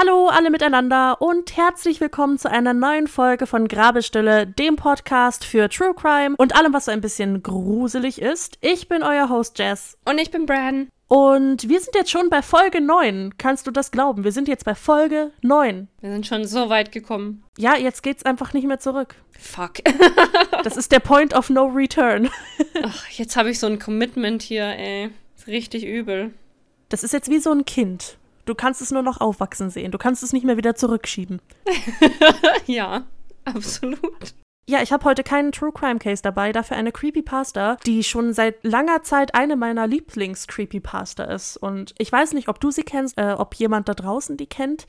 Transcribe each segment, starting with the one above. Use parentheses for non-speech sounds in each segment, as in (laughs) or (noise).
Hallo alle miteinander und herzlich willkommen zu einer neuen Folge von Grabestille, dem Podcast für True Crime und allem, was so ein bisschen gruselig ist. Ich bin euer Host Jess. Und ich bin Bran. Und wir sind jetzt schon bei Folge 9. Kannst du das glauben? Wir sind jetzt bei Folge 9. Wir sind schon so weit gekommen. Ja, jetzt geht's einfach nicht mehr zurück. Fuck. (laughs) das ist der Point of No Return. (laughs) Ach, jetzt habe ich so ein Commitment hier, ey. Ist richtig übel. Das ist jetzt wie so ein Kind. Du kannst es nur noch aufwachsen sehen. Du kannst es nicht mehr wieder zurückschieben. (laughs) ja, absolut. Ja, ich habe heute keinen True Crime Case dabei, dafür eine Creepypasta, die schon seit langer Zeit eine meiner Lieblings-Creepypasta ist. Und ich weiß nicht, ob du sie kennst, äh, ob jemand da draußen die kennt.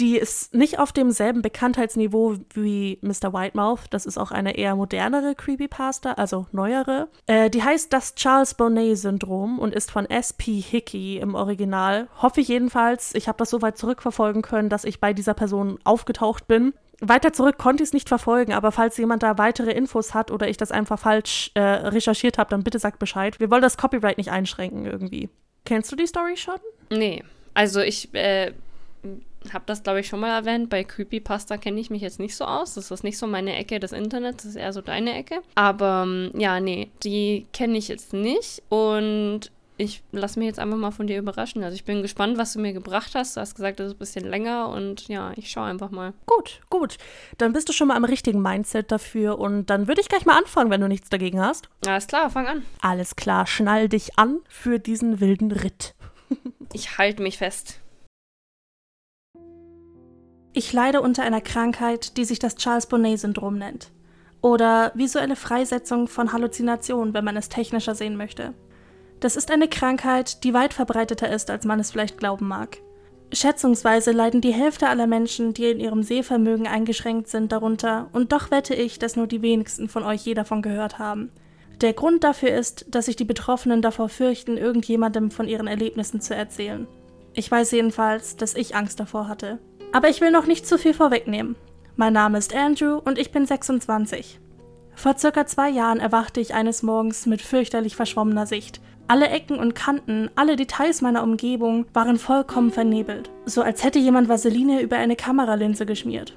Die ist nicht auf demselben Bekanntheitsniveau wie Mr. Whitemouth. Das ist auch eine eher modernere Creepypasta, also neuere. Äh, die heißt das Charles Bonnet-Syndrom und ist von S.P. Hickey im Original. Hoffe ich jedenfalls. Ich habe das so weit zurückverfolgen können, dass ich bei dieser Person aufgetaucht bin. Weiter zurück konnte ich es nicht verfolgen, aber falls jemand da weitere Infos hat oder ich das einfach falsch äh, recherchiert habe, dann bitte sagt Bescheid. Wir wollen das Copyright nicht einschränken irgendwie. Kennst du die Story schon? Nee. Also ich äh, habe das, glaube ich, schon mal erwähnt. Bei Creepypasta kenne ich mich jetzt nicht so aus. Das ist nicht so meine Ecke des Internets, das ist eher so deine Ecke. Aber ähm, ja, nee, die kenne ich jetzt nicht. Und ich lasse mich jetzt einfach mal von dir überraschen. Also ich bin gespannt, was du mir gebracht hast. Du hast gesagt, das ist ein bisschen länger und ja, ich schaue einfach mal. Gut, gut. Dann bist du schon mal am richtigen Mindset dafür und dann würde ich gleich mal anfangen, wenn du nichts dagegen hast. Alles klar, fang an. Alles klar, schnall dich an für diesen wilden Ritt. ich halte mich fest. Ich leide unter einer Krankheit, die sich das Charles Bonnet-Syndrom nennt. Oder visuelle Freisetzung von Halluzinationen, wenn man es technischer sehen möchte. Das ist eine Krankheit, die weit verbreiteter ist, als man es vielleicht glauben mag. Schätzungsweise leiden die Hälfte aller Menschen, die in ihrem Sehvermögen eingeschränkt sind, darunter, und doch wette ich, dass nur die wenigsten von euch je davon gehört haben. Der Grund dafür ist, dass sich die Betroffenen davor fürchten, irgendjemandem von ihren Erlebnissen zu erzählen. Ich weiß jedenfalls, dass ich Angst davor hatte. Aber ich will noch nicht zu viel vorwegnehmen. Mein Name ist Andrew und ich bin 26. Vor circa zwei Jahren erwachte ich eines Morgens mit fürchterlich verschwommener Sicht. Alle Ecken und Kanten, alle Details meiner Umgebung waren vollkommen vernebelt, so als hätte jemand Vaseline über eine Kameralinse geschmiert.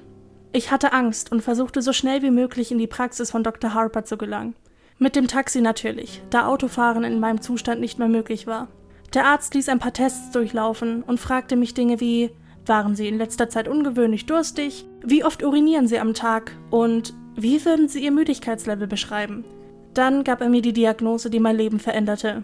Ich hatte Angst und versuchte so schnell wie möglich in die Praxis von Dr. Harper zu gelangen. Mit dem Taxi natürlich, da Autofahren in meinem Zustand nicht mehr möglich war. Der Arzt ließ ein paar Tests durchlaufen und fragte mich Dinge wie, waren Sie in letzter Zeit ungewöhnlich durstig? Wie oft urinieren Sie am Tag? Und wie würden Sie Ihr Müdigkeitslevel beschreiben? Dann gab er mir die Diagnose, die mein Leben veränderte.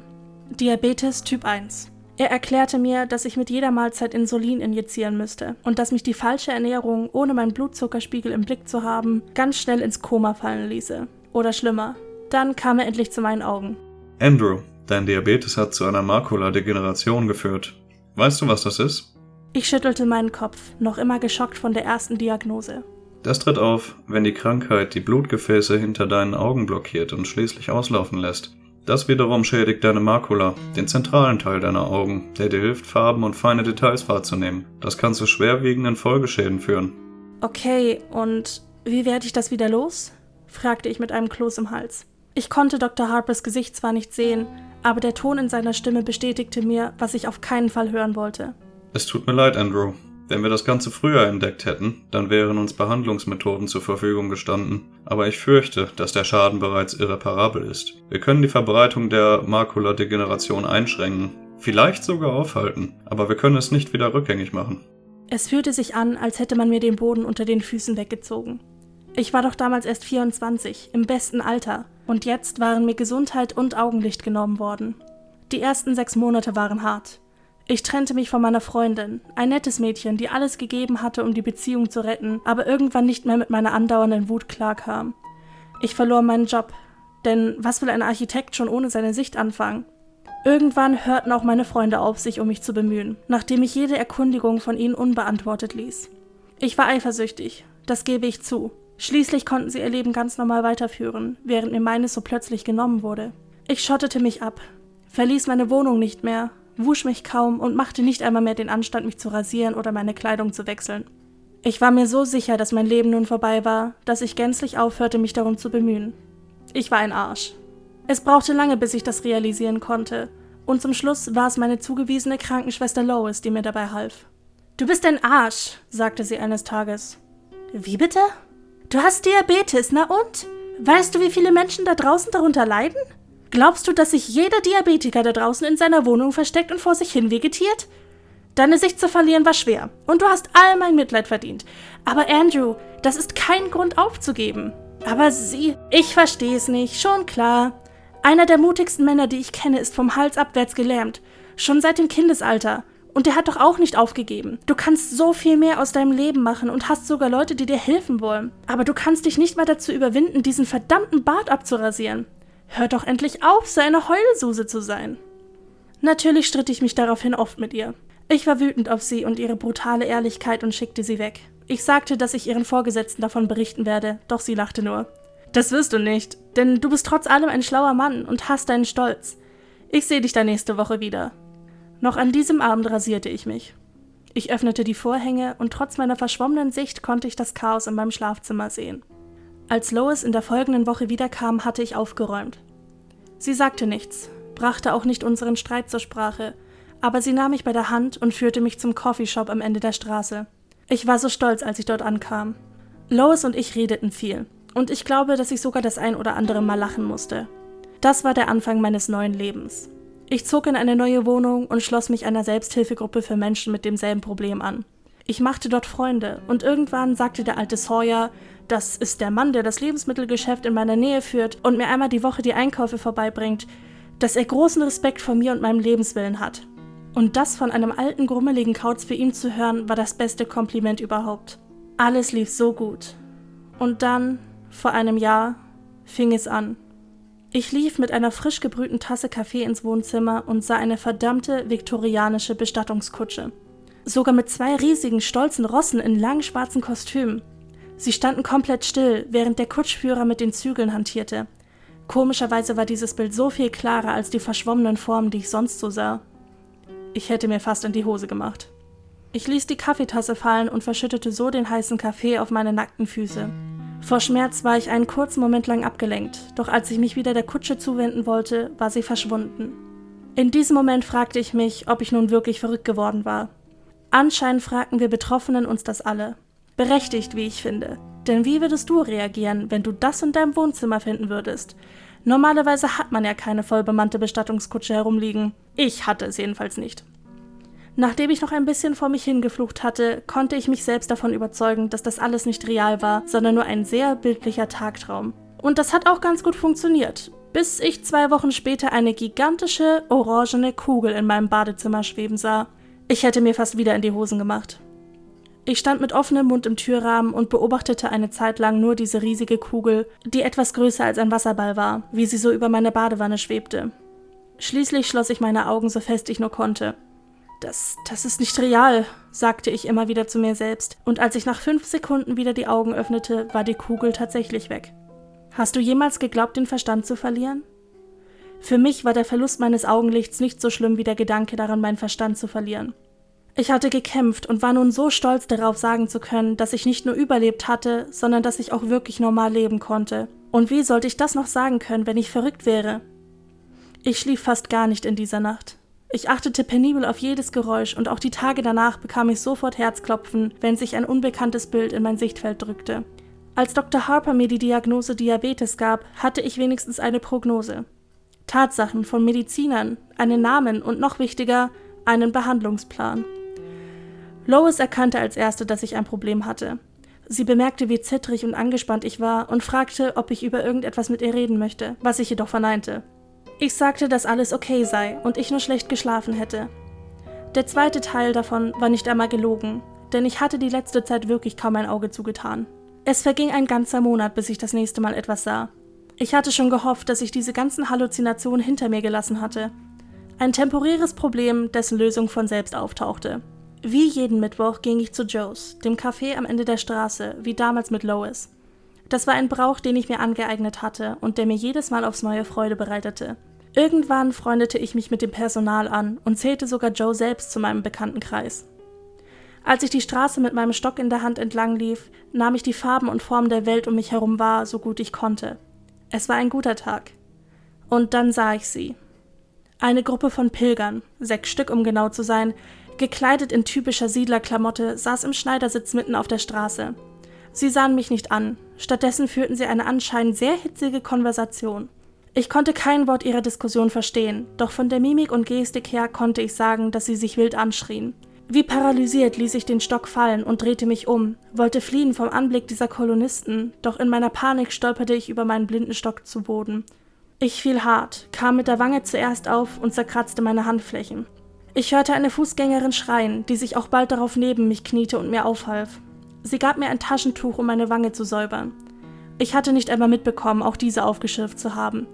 Diabetes Typ 1. Er erklärte mir, dass ich mit jeder Mahlzeit Insulin injizieren müsste und dass mich die falsche Ernährung, ohne meinen Blutzuckerspiegel im Blick zu haben, ganz schnell ins Koma fallen ließe. Oder schlimmer. Dann kam er endlich zu meinen Augen. Andrew, dein Diabetes hat zu einer Makuladegeneration geführt. Weißt du, was das ist? Ich schüttelte meinen Kopf, noch immer geschockt von der ersten Diagnose. Das tritt auf, wenn die Krankheit die Blutgefäße hinter deinen Augen blockiert und schließlich auslaufen lässt. Das wiederum schädigt deine Makula, den zentralen Teil deiner Augen, der dir hilft, Farben und feine Details wahrzunehmen. Das kann zu schwerwiegenden Folgeschäden führen. Okay, und wie werde ich das wieder los? fragte ich mit einem Kloß im Hals. Ich konnte Dr. Harpers Gesicht zwar nicht sehen, aber der Ton in seiner Stimme bestätigte mir, was ich auf keinen Fall hören wollte. Es tut mir leid, Andrew. Wenn wir das Ganze früher entdeckt hätten, dann wären uns Behandlungsmethoden zur Verfügung gestanden. Aber ich fürchte, dass der Schaden bereits irreparabel ist. Wir können die Verbreitung der Makuladegeneration einschränken, vielleicht sogar aufhalten, aber wir können es nicht wieder rückgängig machen. Es fühlte sich an, als hätte man mir den Boden unter den Füßen weggezogen. Ich war doch damals erst 24, im besten Alter, und jetzt waren mir Gesundheit und Augenlicht genommen worden. Die ersten sechs Monate waren hart. Ich trennte mich von meiner Freundin, ein nettes Mädchen, die alles gegeben hatte, um die Beziehung zu retten, aber irgendwann nicht mehr mit meiner andauernden Wut klarkam. Ich verlor meinen Job, denn was will ein Architekt schon ohne seine Sicht anfangen? Irgendwann hörten auch meine Freunde auf, sich um mich zu bemühen, nachdem ich jede Erkundigung von ihnen unbeantwortet ließ. Ich war eifersüchtig, das gebe ich zu. Schließlich konnten sie ihr Leben ganz normal weiterführen, während mir meines so plötzlich genommen wurde. Ich schottete mich ab, verließ meine Wohnung nicht mehr wusch mich kaum und machte nicht einmal mehr den Anstand, mich zu rasieren oder meine Kleidung zu wechseln. Ich war mir so sicher, dass mein Leben nun vorbei war, dass ich gänzlich aufhörte, mich darum zu bemühen. Ich war ein Arsch. Es brauchte lange, bis ich das realisieren konnte, und zum Schluss war es meine zugewiesene Krankenschwester Lois, die mir dabei half. Du bist ein Arsch, sagte sie eines Tages. Wie bitte? Du hast Diabetes, na und? Weißt du, wie viele Menschen da draußen darunter leiden? Glaubst du, dass sich jeder Diabetiker da draußen in seiner Wohnung versteckt und vor sich hin vegetiert? Deine Sicht zu verlieren war schwer und du hast all mein Mitleid verdient. Aber Andrew, das ist kein Grund aufzugeben. Aber sie, ich verstehe es nicht, schon klar. Einer der mutigsten Männer, die ich kenne, ist vom Hals abwärts gelähmt. Schon seit dem Kindesalter. Und der hat doch auch nicht aufgegeben. Du kannst so viel mehr aus deinem Leben machen und hast sogar Leute, die dir helfen wollen. Aber du kannst dich nicht mal dazu überwinden, diesen verdammten Bart abzurasieren. Hör doch endlich auf, so eine Heulsuse zu sein. Natürlich stritt ich mich daraufhin oft mit ihr. Ich war wütend auf sie und ihre brutale Ehrlichkeit und schickte sie weg. Ich sagte, dass ich ihren Vorgesetzten davon berichten werde, doch sie lachte nur. Das wirst du nicht, denn du bist trotz allem ein schlauer Mann und hast deinen Stolz. Ich sehe dich da nächste Woche wieder. Noch an diesem Abend rasierte ich mich. Ich öffnete die Vorhänge und trotz meiner verschwommenen Sicht konnte ich das Chaos in meinem Schlafzimmer sehen. Als Lois in der folgenden Woche wiederkam, hatte ich aufgeräumt. Sie sagte nichts, brachte auch nicht unseren Streit zur Sprache, aber sie nahm mich bei der Hand und führte mich zum Coffeeshop am Ende der Straße. Ich war so stolz, als ich dort ankam. Lois und ich redeten viel, und ich glaube, dass ich sogar das ein oder andere Mal lachen musste. Das war der Anfang meines neuen Lebens. Ich zog in eine neue Wohnung und schloss mich einer Selbsthilfegruppe für Menschen mit demselben Problem an. Ich machte dort Freunde und irgendwann sagte der alte Sawyer, das ist der Mann, der das Lebensmittelgeschäft in meiner Nähe führt und mir einmal die Woche die Einkäufe vorbeibringt, dass er großen Respekt vor mir und meinem Lebenswillen hat. Und das von einem alten, grummeligen Kauz für ihn zu hören, war das beste Kompliment überhaupt. Alles lief so gut. Und dann, vor einem Jahr, fing es an. Ich lief mit einer frisch gebrühten Tasse Kaffee ins Wohnzimmer und sah eine verdammte viktorianische Bestattungskutsche. Sogar mit zwei riesigen, stolzen Rossen in langen schwarzen Kostümen. Sie standen komplett still, während der Kutschführer mit den Zügeln hantierte. Komischerweise war dieses Bild so viel klarer als die verschwommenen Formen, die ich sonst so sah. Ich hätte mir fast in die Hose gemacht. Ich ließ die Kaffeetasse fallen und verschüttete so den heißen Kaffee auf meine nackten Füße. Vor Schmerz war ich einen kurzen Moment lang abgelenkt, doch als ich mich wieder der Kutsche zuwenden wollte, war sie verschwunden. In diesem Moment fragte ich mich, ob ich nun wirklich verrückt geworden war. Anscheinend fragten wir Betroffenen uns das alle. Berechtigt, wie ich finde. Denn wie würdest du reagieren, wenn du das in deinem Wohnzimmer finden würdest? Normalerweise hat man ja keine vollbemannte Bestattungskutsche herumliegen. Ich hatte es jedenfalls nicht. Nachdem ich noch ein bisschen vor mich hingeflucht hatte, konnte ich mich selbst davon überzeugen, dass das alles nicht real war, sondern nur ein sehr bildlicher Tagtraum. Und das hat auch ganz gut funktioniert, bis ich zwei Wochen später eine gigantische, orangene Kugel in meinem Badezimmer schweben sah. Ich hätte mir fast wieder in die Hosen gemacht. Ich stand mit offenem Mund im Türrahmen und beobachtete eine Zeit lang nur diese riesige Kugel, die etwas größer als ein Wasserball war, wie sie so über meine Badewanne schwebte. Schließlich schloss ich meine Augen so fest ich nur konnte. Das, das ist nicht real, sagte ich immer wieder zu mir selbst, und als ich nach fünf Sekunden wieder die Augen öffnete, war die Kugel tatsächlich weg. Hast du jemals geglaubt, den Verstand zu verlieren? Für mich war der Verlust meines Augenlichts nicht so schlimm wie der Gedanke daran, meinen Verstand zu verlieren. Ich hatte gekämpft und war nun so stolz darauf sagen zu können, dass ich nicht nur überlebt hatte, sondern dass ich auch wirklich normal leben konnte. Und wie sollte ich das noch sagen können, wenn ich verrückt wäre? Ich schlief fast gar nicht in dieser Nacht. Ich achtete penibel auf jedes Geräusch und auch die Tage danach bekam ich sofort Herzklopfen, wenn sich ein unbekanntes Bild in mein Sichtfeld drückte. Als Dr. Harper mir die Diagnose Diabetes gab, hatte ich wenigstens eine Prognose. Tatsachen von Medizinern, einen Namen und noch wichtiger, einen Behandlungsplan. Lois erkannte als erste, dass ich ein Problem hatte. Sie bemerkte, wie zittrig und angespannt ich war und fragte, ob ich über irgendetwas mit ihr reden möchte, was ich jedoch verneinte. Ich sagte, dass alles okay sei und ich nur schlecht geschlafen hätte. Der zweite Teil davon war nicht einmal gelogen, denn ich hatte die letzte Zeit wirklich kaum ein Auge zugetan. Es verging ein ganzer Monat, bis ich das nächste Mal etwas sah. Ich hatte schon gehofft, dass ich diese ganzen Halluzinationen hinter mir gelassen hatte. Ein temporäres Problem, dessen Lösung von selbst auftauchte. Wie jeden Mittwoch ging ich zu Joe's, dem Café am Ende der Straße, wie damals mit Lois. Das war ein Brauch, den ich mir angeeignet hatte und der mir jedes Mal aufs neue Freude bereitete. Irgendwann freundete ich mich mit dem Personal an und zählte sogar Joe selbst zu meinem Bekanntenkreis. Als ich die Straße mit meinem Stock in der Hand entlang lief, nahm ich die Farben und Formen der Welt um mich herum wahr, so gut ich konnte. Es war ein guter Tag. Und dann sah ich sie. Eine Gruppe von Pilgern, sechs Stück um genau zu sein, gekleidet in typischer Siedlerklamotte, saß im Schneidersitz mitten auf der Straße. Sie sahen mich nicht an, stattdessen führten sie eine anscheinend sehr hitzige Konversation. Ich konnte kein Wort ihrer Diskussion verstehen, doch von der Mimik und Gestik her konnte ich sagen, dass sie sich wild anschrien. Wie paralysiert ließ ich den Stock fallen und drehte mich um, wollte fliehen vom Anblick dieser Kolonisten, doch in meiner Panik stolperte ich über meinen blinden Stock zu Boden. Ich fiel hart, kam mit der Wange zuerst auf und zerkratzte meine Handflächen. Ich hörte eine Fußgängerin schreien, die sich auch bald darauf neben mich kniete und mir aufhalf. Sie gab mir ein Taschentuch, um meine Wange zu säubern. Ich hatte nicht einmal mitbekommen, auch diese aufgeschürft zu haben.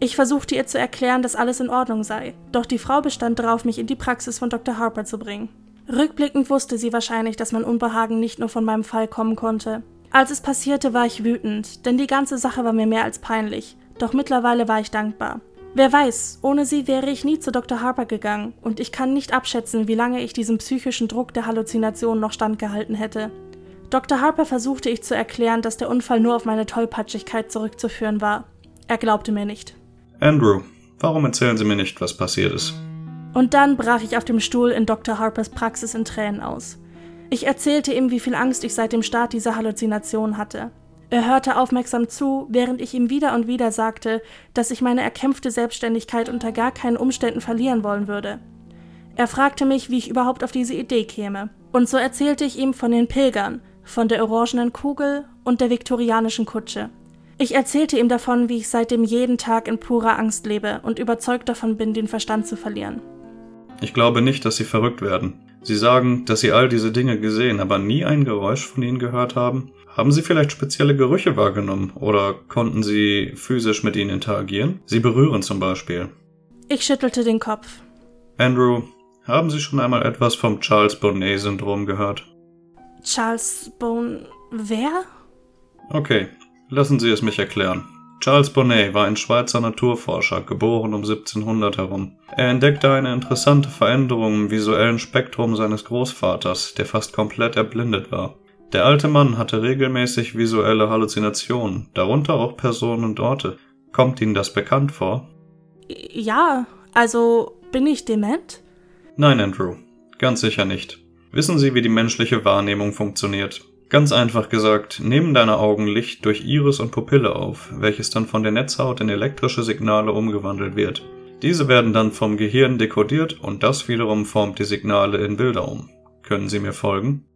Ich versuchte ihr zu erklären, dass alles in Ordnung sei, doch die Frau bestand darauf, mich in die Praxis von Dr. Harper zu bringen. Rückblickend wusste sie wahrscheinlich, dass mein Unbehagen nicht nur von meinem Fall kommen konnte. Als es passierte, war ich wütend, denn die ganze Sache war mir mehr als peinlich, doch mittlerweile war ich dankbar. Wer weiß, ohne sie wäre ich nie zu Dr. Harper gegangen, und ich kann nicht abschätzen, wie lange ich diesem psychischen Druck der Halluzination noch standgehalten hätte. Dr. Harper versuchte ich zu erklären, dass der Unfall nur auf meine Tollpatschigkeit zurückzuführen war. Er glaubte mir nicht. Andrew, warum erzählen Sie mir nicht, was passiert ist? Und dann brach ich auf dem Stuhl in Dr. Harpers Praxis in Tränen aus. Ich erzählte ihm, wie viel Angst ich seit dem Start dieser Halluzination hatte. Er hörte aufmerksam zu, während ich ihm wieder und wieder sagte, dass ich meine erkämpfte Selbstständigkeit unter gar keinen Umständen verlieren wollen würde. Er fragte mich, wie ich überhaupt auf diese Idee käme. Und so erzählte ich ihm von den Pilgern, von der orangenen Kugel und der viktorianischen Kutsche. Ich erzählte ihm davon, wie ich seitdem jeden Tag in purer Angst lebe und überzeugt davon bin, den Verstand zu verlieren. Ich glaube nicht, dass Sie verrückt werden. Sie sagen, dass Sie all diese Dinge gesehen, aber nie ein Geräusch von ihnen gehört haben. Haben Sie vielleicht spezielle Gerüche wahrgenommen oder konnten Sie physisch mit ihnen interagieren? Sie berühren zum Beispiel. Ich schüttelte den Kopf. Andrew, haben Sie schon einmal etwas vom Charles Bonnet-Syndrom gehört? Charles Bon. Wer? Okay, Lassen Sie es mich erklären. Charles Bonnet war ein Schweizer Naturforscher, geboren um 1700 herum. Er entdeckte eine interessante Veränderung im visuellen Spektrum seines Großvaters, der fast komplett erblindet war. Der alte Mann hatte regelmäßig visuelle Halluzinationen, darunter auch Personen und Orte. Kommt Ihnen das bekannt vor? Ja, also bin ich dement? Nein, Andrew, ganz sicher nicht. Wissen Sie, wie die menschliche Wahrnehmung funktioniert? Ganz einfach gesagt, nehmen deine Augen Licht durch Iris und Pupille auf, welches dann von der Netzhaut in elektrische Signale umgewandelt wird. Diese werden dann vom Gehirn dekodiert und das wiederum formt die Signale in Bilder um. Können Sie mir folgen?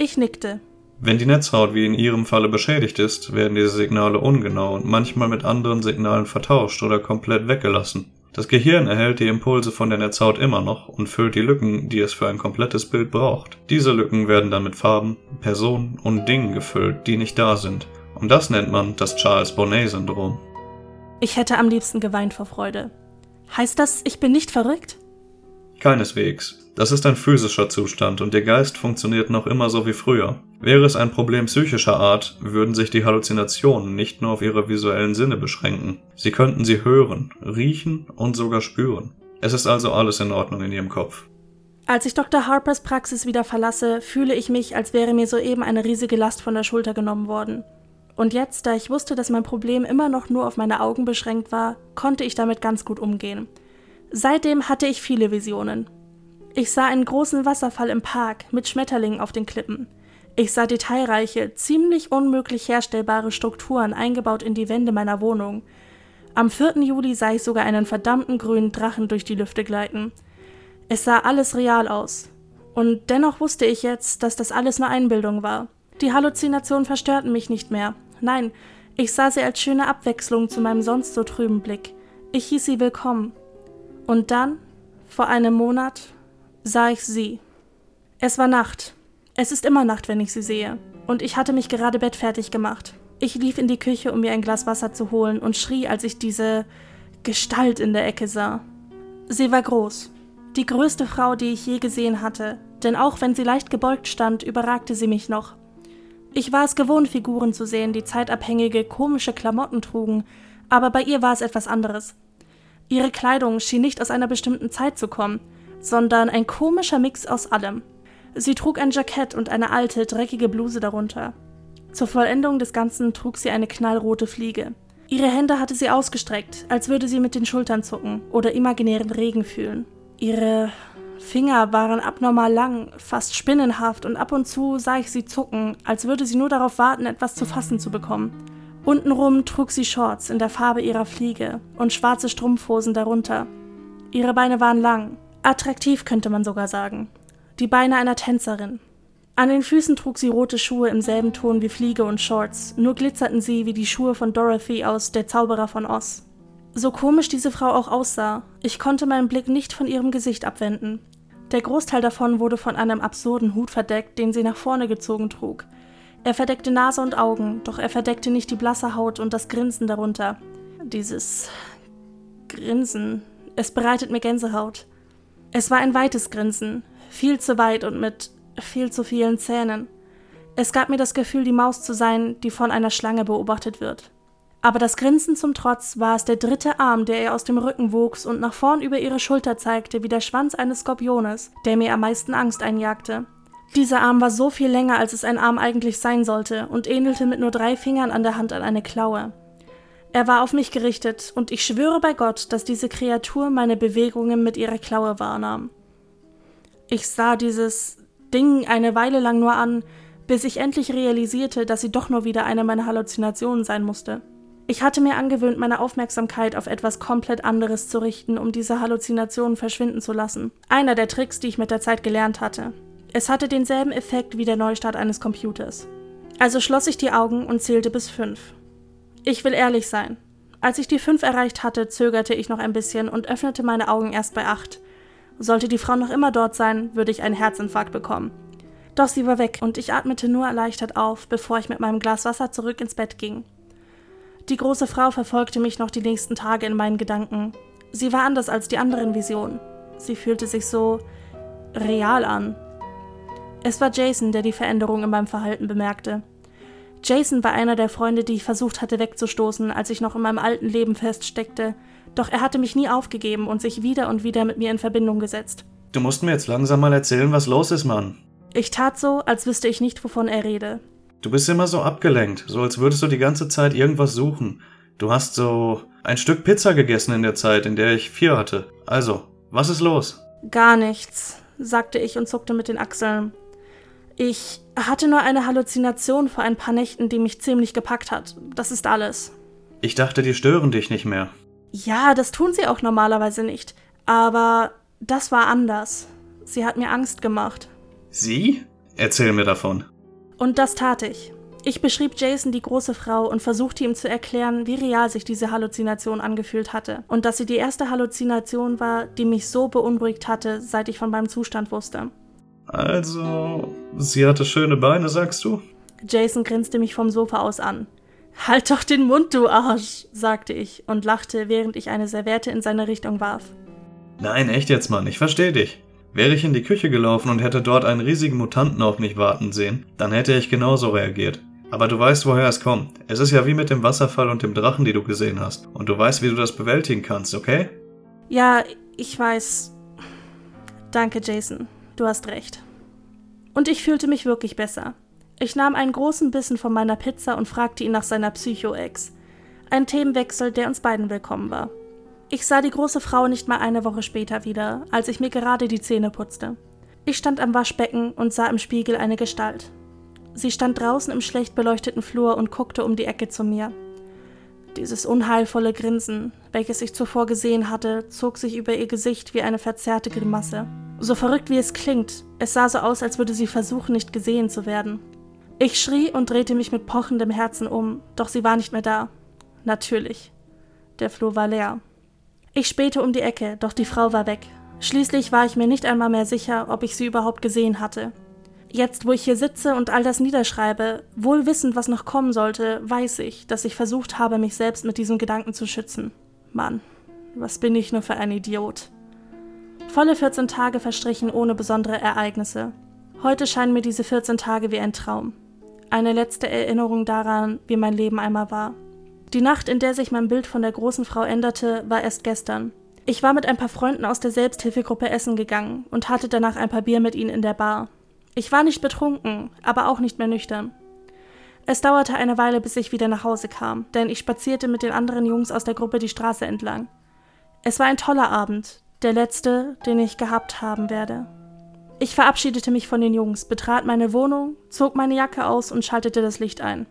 Ich nickte. Wenn die Netzhaut wie in Ihrem Falle beschädigt ist, werden diese Signale ungenau und manchmal mit anderen Signalen vertauscht oder komplett weggelassen. Das Gehirn erhält die Impulse von der Netzhaut immer noch und füllt die Lücken, die es für ein komplettes Bild braucht. Diese Lücken werden dann mit Farben, Personen und Dingen gefüllt, die nicht da sind. Und das nennt man das Charles Bonnet-Syndrom. Ich hätte am liebsten geweint vor Freude. Heißt das, ich bin nicht verrückt? Keineswegs. Das ist ein physischer Zustand und Ihr Geist funktioniert noch immer so wie früher. Wäre es ein Problem psychischer Art, würden sich die Halluzinationen nicht nur auf Ihre visuellen Sinne beschränken. Sie könnten sie hören, riechen und sogar spüren. Es ist also alles in Ordnung in Ihrem Kopf. Als ich Dr. Harpers Praxis wieder verlasse, fühle ich mich, als wäre mir soeben eine riesige Last von der Schulter genommen worden. Und jetzt, da ich wusste, dass mein Problem immer noch nur auf meine Augen beschränkt war, konnte ich damit ganz gut umgehen. Seitdem hatte ich viele Visionen. Ich sah einen großen Wasserfall im Park mit Schmetterlingen auf den Klippen. Ich sah detailreiche, ziemlich unmöglich herstellbare Strukturen eingebaut in die Wände meiner Wohnung. Am 4. Juli sah ich sogar einen verdammten grünen Drachen durch die Lüfte gleiten. Es sah alles real aus. Und dennoch wusste ich jetzt, dass das alles nur Einbildung war. Die Halluzinationen verstörten mich nicht mehr. Nein, ich sah sie als schöne Abwechslung zu meinem sonst so trüben Blick. Ich hieß sie willkommen. Und dann, vor einem Monat, sah ich sie. Es war Nacht. Es ist immer Nacht, wenn ich sie sehe. Und ich hatte mich gerade bettfertig gemacht. Ich lief in die Küche, um mir ein Glas Wasser zu holen und schrie, als ich diese Gestalt in der Ecke sah. Sie war groß. Die größte Frau, die ich je gesehen hatte, denn auch wenn sie leicht gebeugt stand, überragte sie mich noch. Ich war es gewohnt, Figuren zu sehen, die zeitabhängige, komische Klamotten trugen, aber bei ihr war es etwas anderes. Ihre Kleidung schien nicht aus einer bestimmten Zeit zu kommen, sondern ein komischer Mix aus allem. Sie trug ein Jackett und eine alte, dreckige Bluse darunter. Zur Vollendung des Ganzen trug sie eine knallrote Fliege. Ihre Hände hatte sie ausgestreckt, als würde sie mit den Schultern zucken oder imaginären Regen fühlen. Ihre Finger waren abnormal lang, fast spinnenhaft, und ab und zu sah ich sie zucken, als würde sie nur darauf warten, etwas zu fassen zu bekommen. Untenrum trug sie Shorts in der Farbe ihrer Fliege und schwarze Strumpfhosen darunter. Ihre Beine waren lang, attraktiv könnte man sogar sagen. Die Beine einer Tänzerin. An den Füßen trug sie rote Schuhe im selben Ton wie Fliege und Shorts, nur glitzerten sie wie die Schuhe von Dorothy aus Der Zauberer von Oz. So komisch diese Frau auch aussah, ich konnte meinen Blick nicht von ihrem Gesicht abwenden. Der Großteil davon wurde von einem absurden Hut verdeckt, den sie nach vorne gezogen trug. Er verdeckte Nase und Augen, doch er verdeckte nicht die blasse Haut und das Grinsen darunter. Dieses Grinsen, es bereitet mir Gänsehaut. Es war ein weites Grinsen, viel zu weit und mit viel zu vielen Zähnen. Es gab mir das Gefühl, die Maus zu sein, die von einer Schlange beobachtet wird. Aber das Grinsen zum Trotz war es der dritte Arm, der ihr aus dem Rücken wuchs und nach vorn über ihre Schulter zeigte, wie der Schwanz eines Skorpiones, der mir am meisten Angst einjagte. Dieser Arm war so viel länger, als es ein Arm eigentlich sein sollte, und ähnelte mit nur drei Fingern an der Hand an eine Klaue. Er war auf mich gerichtet, und ich schwöre bei Gott, dass diese Kreatur meine Bewegungen mit ihrer Klaue wahrnahm. Ich sah dieses Ding eine Weile lang nur an, bis ich endlich realisierte, dass sie doch nur wieder eine meiner Halluzinationen sein musste. Ich hatte mir angewöhnt, meine Aufmerksamkeit auf etwas komplett anderes zu richten, um diese Halluzinationen verschwinden zu lassen. Einer der Tricks, die ich mit der Zeit gelernt hatte. Es hatte denselben Effekt wie der Neustart eines Computers. Also schloss ich die Augen und zählte bis fünf. Ich will ehrlich sein. Als ich die fünf erreicht hatte, zögerte ich noch ein bisschen und öffnete meine Augen erst bei acht. Sollte die Frau noch immer dort sein, würde ich einen Herzinfarkt bekommen. Doch sie war weg und ich atmete nur erleichtert auf, bevor ich mit meinem Glas Wasser zurück ins Bett ging. Die große Frau verfolgte mich noch die nächsten Tage in meinen Gedanken. Sie war anders als die anderen Visionen. Sie fühlte sich so real an. Es war Jason, der die Veränderung in meinem Verhalten bemerkte. Jason war einer der Freunde, die ich versucht hatte wegzustoßen, als ich noch in meinem alten Leben feststeckte, doch er hatte mich nie aufgegeben und sich wieder und wieder mit mir in Verbindung gesetzt. Du musst mir jetzt langsam mal erzählen, was los ist, Mann. Ich tat so, als wüsste ich nicht, wovon er rede. Du bist immer so abgelenkt, so als würdest du die ganze Zeit irgendwas suchen. Du hast so ein Stück Pizza gegessen in der Zeit, in der ich vier hatte. Also, was ist los? Gar nichts, sagte ich und zuckte mit den Achseln. Ich hatte nur eine Halluzination vor ein paar Nächten, die mich ziemlich gepackt hat. Das ist alles. Ich dachte, die stören dich nicht mehr. Ja, das tun sie auch normalerweise nicht. Aber das war anders. Sie hat mir Angst gemacht. Sie? Erzähl mir davon. Und das tat ich. Ich beschrieb Jason die große Frau und versuchte ihm zu erklären, wie real sich diese Halluzination angefühlt hatte und dass sie die erste Halluzination war, die mich so beunruhigt hatte, seit ich von meinem Zustand wusste. Also, sie hatte schöne Beine, sagst du? Jason grinste mich vom Sofa aus an. Halt doch den Mund, du Arsch, sagte ich und lachte, während ich eine Serviette in seine Richtung warf. Nein, echt jetzt, Mann, ich versteh dich. Wäre ich in die Küche gelaufen und hätte dort einen riesigen Mutanten auf mich warten sehen, dann hätte ich genauso reagiert. Aber du weißt, woher es kommt. Es ist ja wie mit dem Wasserfall und dem Drachen, die du gesehen hast. Und du weißt, wie du das bewältigen kannst, okay? Ja, ich weiß. Danke, Jason. Du hast recht. Und ich fühlte mich wirklich besser. Ich nahm einen großen Bissen von meiner Pizza und fragte ihn nach seiner Psycho-Ex. Ein Themenwechsel, der uns beiden willkommen war. Ich sah die große Frau nicht mal eine Woche später wieder, als ich mir gerade die Zähne putzte. Ich stand am Waschbecken und sah im Spiegel eine Gestalt. Sie stand draußen im schlecht beleuchteten Flur und guckte um die Ecke zu mir. Dieses unheilvolle Grinsen, welches ich zuvor gesehen hatte, zog sich über ihr Gesicht wie eine verzerrte Grimasse. So verrückt wie es klingt, es sah so aus, als würde sie versuchen, nicht gesehen zu werden. Ich schrie und drehte mich mit pochendem Herzen um, doch sie war nicht mehr da. Natürlich. Der Flur war leer. Ich spähte um die Ecke, doch die Frau war weg. Schließlich war ich mir nicht einmal mehr sicher, ob ich sie überhaupt gesehen hatte. Jetzt, wo ich hier sitze und all das niederschreibe, wohl wissend, was noch kommen sollte, weiß ich, dass ich versucht habe, mich selbst mit diesem Gedanken zu schützen. Mann, was bin ich nur für ein Idiot. Volle 14 Tage verstrichen ohne besondere Ereignisse. Heute scheinen mir diese 14 Tage wie ein Traum. Eine letzte Erinnerung daran, wie mein Leben einmal war. Die Nacht, in der sich mein Bild von der großen Frau änderte, war erst gestern. Ich war mit ein paar Freunden aus der Selbsthilfegruppe essen gegangen und hatte danach ein paar Bier mit ihnen in der Bar. Ich war nicht betrunken, aber auch nicht mehr nüchtern. Es dauerte eine Weile, bis ich wieder nach Hause kam, denn ich spazierte mit den anderen Jungs aus der Gruppe die Straße entlang. Es war ein toller Abend, Der letzte, den ich gehabt haben werde. Ich verabschiedete mich von den Jungs, betrat meine Wohnung, zog meine Jacke aus und schaltete das Licht ein.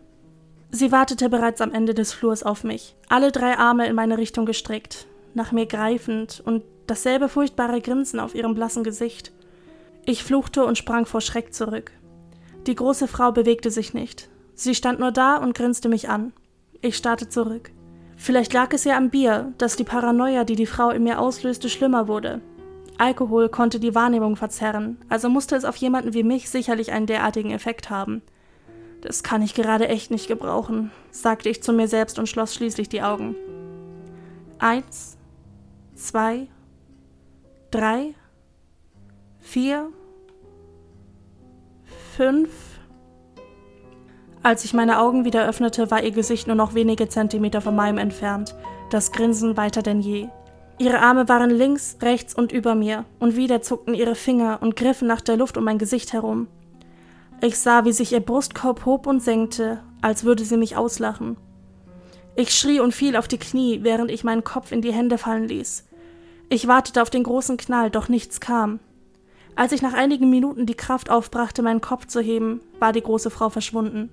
Sie wartete bereits am Ende des Flurs auf mich, alle drei Arme in meine Richtung gestreckt, nach mir greifend und dasselbe furchtbare Grinsen auf ihrem blassen Gesicht. Ich fluchte und sprang vor Schreck zurück. Die große Frau bewegte sich nicht. Sie stand nur da und grinste mich an. Ich starrte zurück. Vielleicht lag es ja am Bier, dass die Paranoia, die die Frau in mir auslöste, schlimmer wurde. Alkohol konnte die Wahrnehmung verzerren, also musste es auf jemanden wie mich sicherlich einen derartigen Effekt haben. Das kann ich gerade echt nicht gebrauchen, sagte ich zu mir selbst und schloss schließlich die Augen. Eins, zwei, drei, vier, fünf. Als ich meine Augen wieder öffnete, war ihr Gesicht nur noch wenige Zentimeter von meinem entfernt, das Grinsen weiter denn je. Ihre Arme waren links, rechts und über mir, und wieder zuckten ihre Finger und griffen nach der Luft um mein Gesicht herum. Ich sah, wie sich ihr Brustkorb hob und senkte, als würde sie mich auslachen. Ich schrie und fiel auf die Knie, während ich meinen Kopf in die Hände fallen ließ. Ich wartete auf den großen Knall, doch nichts kam. Als ich nach einigen Minuten die Kraft aufbrachte, meinen Kopf zu heben, war die große Frau verschwunden.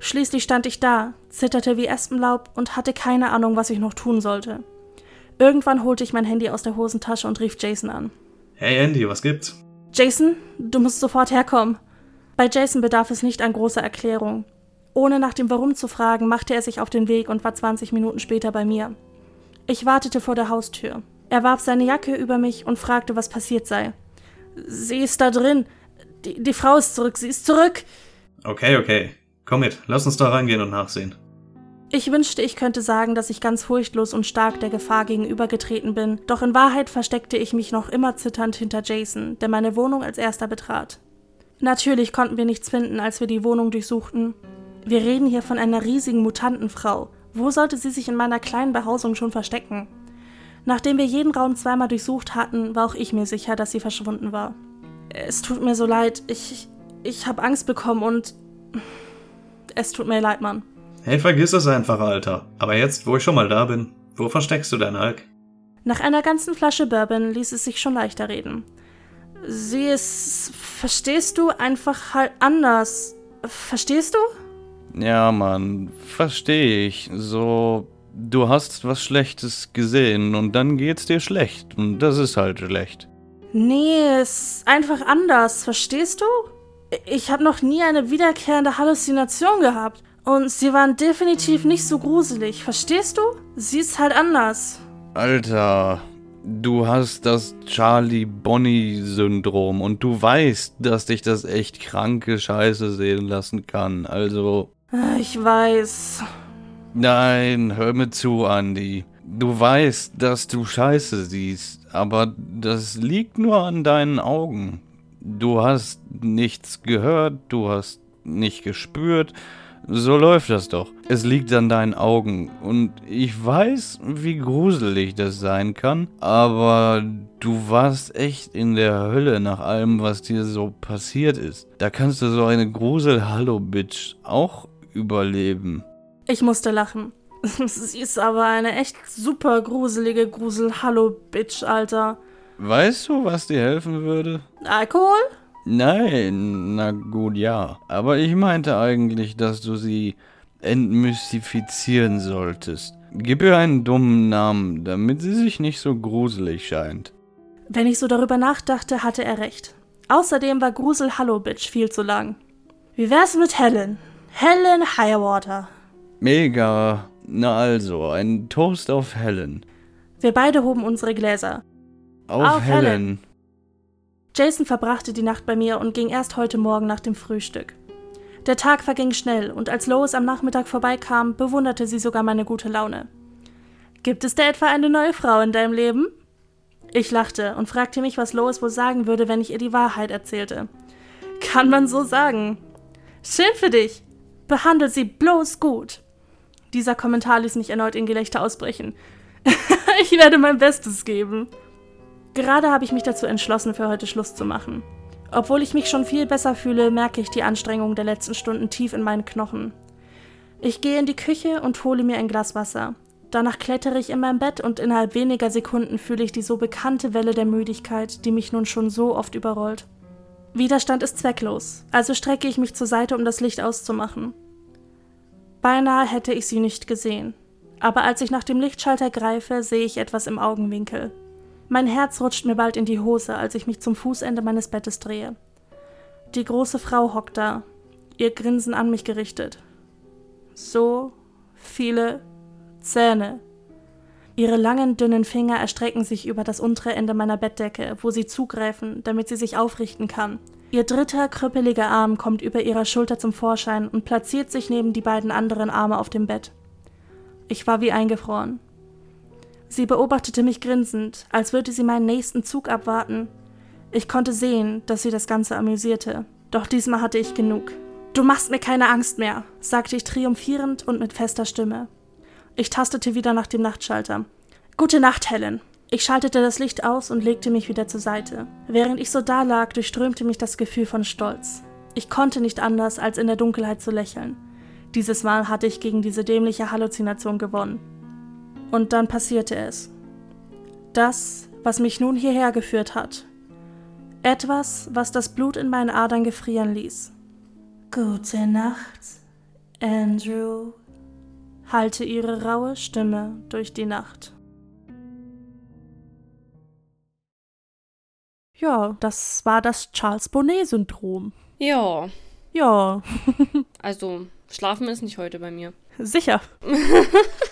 Schließlich stand ich da, zitterte wie Espenlaub und hatte keine Ahnung, was ich noch tun sollte. Irgendwann holte ich mein Handy aus der Hosentasche und rief Jason an. Hey Andy, was gibt's? Jason, du musst sofort herkommen. Bei Jason bedarf es nicht an großer Erklärung. Ohne nach dem Warum zu fragen, machte er sich auf den Weg und war 20 Minuten später bei mir. Ich wartete vor der Haustür. Er warf seine Jacke über mich und fragte, was passiert sei. Sie ist da drin. Die, die Frau ist zurück. Sie ist zurück. Okay, okay. Komm mit, lass uns da reingehen und nachsehen. Ich wünschte, ich könnte sagen, dass ich ganz furchtlos und stark der Gefahr gegenübergetreten bin, doch in Wahrheit versteckte ich mich noch immer zitternd hinter Jason, der meine Wohnung als erster betrat. Natürlich konnten wir nichts finden, als wir die Wohnung durchsuchten. Wir reden hier von einer riesigen Mutantenfrau. Wo sollte sie sich in meiner kleinen Behausung schon verstecken? Nachdem wir jeden Raum zweimal durchsucht hatten, war auch ich mir sicher, dass sie verschwunden war. Es tut mir so leid, ich. ich habe Angst bekommen und. Es tut mir leid, Mann. Hey, vergiss es einfach, Alter. Aber jetzt, wo ich schon mal da bin, wo versteckst du deinen Alk? Nach einer ganzen Flasche Bourbon ließ es sich schon leichter reden. Sie ist, verstehst du, einfach halt anders. Verstehst du? Ja, Mann, verstehe ich. So, du hast was Schlechtes gesehen und dann geht's dir schlecht. Und das ist halt schlecht. Nee, es ist einfach anders, verstehst du? Ich habe noch nie eine wiederkehrende Halluzination gehabt. Und sie waren definitiv nicht so gruselig, verstehst du? Sie ist halt anders. Alter, du hast das Charlie-Bonnie-Syndrom und du weißt, dass dich das echt kranke Scheiße sehen lassen kann. Also. Ich weiß. Nein, hör mir zu, Andy. Du weißt, dass du Scheiße siehst, aber das liegt nur an deinen Augen. Du hast nichts gehört, du hast nicht gespürt, so läuft das doch. Es liegt an deinen Augen. Und ich weiß, wie gruselig das sein kann. Aber du warst echt in der Hölle nach allem, was dir so passiert ist. Da kannst du so eine Grusel-Hallo-Bitch auch überleben. Ich musste lachen. (laughs) Sie ist aber eine echt super gruselige Grusel-Hallo-Bitch, Alter. Weißt du, was dir helfen würde? Alkohol? Nein, na gut, ja. Aber ich meinte eigentlich, dass du sie entmystifizieren solltest. Gib ihr einen dummen Namen, damit sie sich nicht so gruselig scheint. Wenn ich so darüber nachdachte, hatte er recht. Außerdem war Grusel Hallo Bitch viel zu lang. Wie wär's mit Helen? Helen Highwater. Mega. Na also, ein Toast auf Helen. Wir beide hoben unsere Gläser. Auf, auf Helen. Helen. Jason verbrachte die Nacht bei mir und ging erst heute Morgen nach dem Frühstück. Der Tag verging schnell und als Lois am Nachmittag vorbeikam, bewunderte sie sogar meine gute Laune. Gibt es da etwa eine neue Frau in deinem Leben? Ich lachte und fragte mich, was Lois wohl sagen würde, wenn ich ihr die Wahrheit erzählte. Kann man so sagen. Schön für dich. Behandle sie bloß gut. Dieser Kommentar ließ mich erneut in Gelächter ausbrechen. (laughs) ich werde mein Bestes geben. Gerade habe ich mich dazu entschlossen, für heute Schluss zu machen. Obwohl ich mich schon viel besser fühle, merke ich die Anstrengung der letzten Stunden tief in meinen Knochen. Ich gehe in die Küche und hole mir ein Glas Wasser. Danach klettere ich in mein Bett und innerhalb weniger Sekunden fühle ich die so bekannte Welle der Müdigkeit, die mich nun schon so oft überrollt. Widerstand ist zwecklos, also strecke ich mich zur Seite, um das Licht auszumachen. Beinahe hätte ich sie nicht gesehen, aber als ich nach dem Lichtschalter greife, sehe ich etwas im Augenwinkel. Mein Herz rutscht mir bald in die Hose, als ich mich zum Fußende meines Bettes drehe. Die große Frau hockt da, ihr Grinsen an mich gerichtet. So viele Zähne. Ihre langen, dünnen Finger erstrecken sich über das untere Ende meiner Bettdecke, wo sie zugreifen, damit sie sich aufrichten kann. Ihr dritter, krüppeliger Arm kommt über ihrer Schulter zum Vorschein und platziert sich neben die beiden anderen Arme auf dem Bett. Ich war wie eingefroren. Sie beobachtete mich grinsend, als würde sie meinen nächsten Zug abwarten. Ich konnte sehen, dass sie das Ganze amüsierte. Doch diesmal hatte ich genug. Du machst mir keine Angst mehr, sagte ich triumphierend und mit fester Stimme. Ich tastete wieder nach dem Nachtschalter. Gute Nacht, Helen. Ich schaltete das Licht aus und legte mich wieder zur Seite. Während ich so dalag, durchströmte mich das Gefühl von Stolz. Ich konnte nicht anders, als in der Dunkelheit zu lächeln. Dieses Mal hatte ich gegen diese dämliche Halluzination gewonnen. Und dann passierte es. Das, was mich nun hierher geführt hat. Etwas, was das Blut in meinen Adern gefrieren ließ. Gute Nacht, Andrew hallte ihre raue Stimme durch die Nacht. Ja, das war das Charles Bonnet-Syndrom. Ja, Ja, (laughs) also schlafen ist nicht heute bei mir. sicher. (laughs)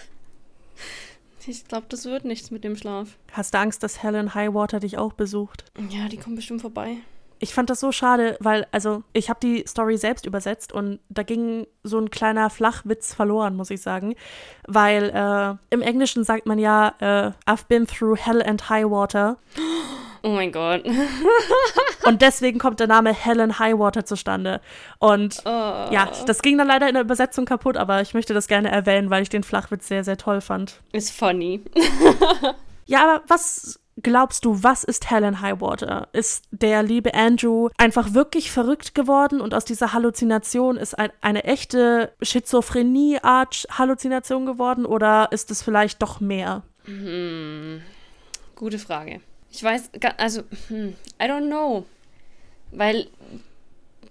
Ich glaube, das wird nichts mit dem Schlaf. Hast du Angst, dass Helen Highwater dich auch besucht? Ja, die kommen bestimmt vorbei. Ich fand das so schade, weil, also, ich habe die Story selbst übersetzt und da ging so ein kleiner Flachwitz verloren, muss ich sagen. Weil äh, im Englischen sagt man ja, äh, I've been through hell and high water. (gasps) Oh mein Gott. Und deswegen kommt der Name Helen Highwater zustande. Und Oh. ja, das ging dann leider in der Übersetzung kaputt, aber ich möchte das gerne erwähnen, weil ich den Flachwitz sehr, sehr toll fand. Ist funny. (laughs) Ja, aber was glaubst du, was ist Helen Highwater? Ist der liebe Andrew einfach wirklich verrückt geworden und aus dieser Halluzination ist ein, eine echte Schizophrenie-Art Halluzination geworden oder ist es vielleicht doch mehr? Hm, gute Frage. Ich weiß, also, hm, I don't know. Weil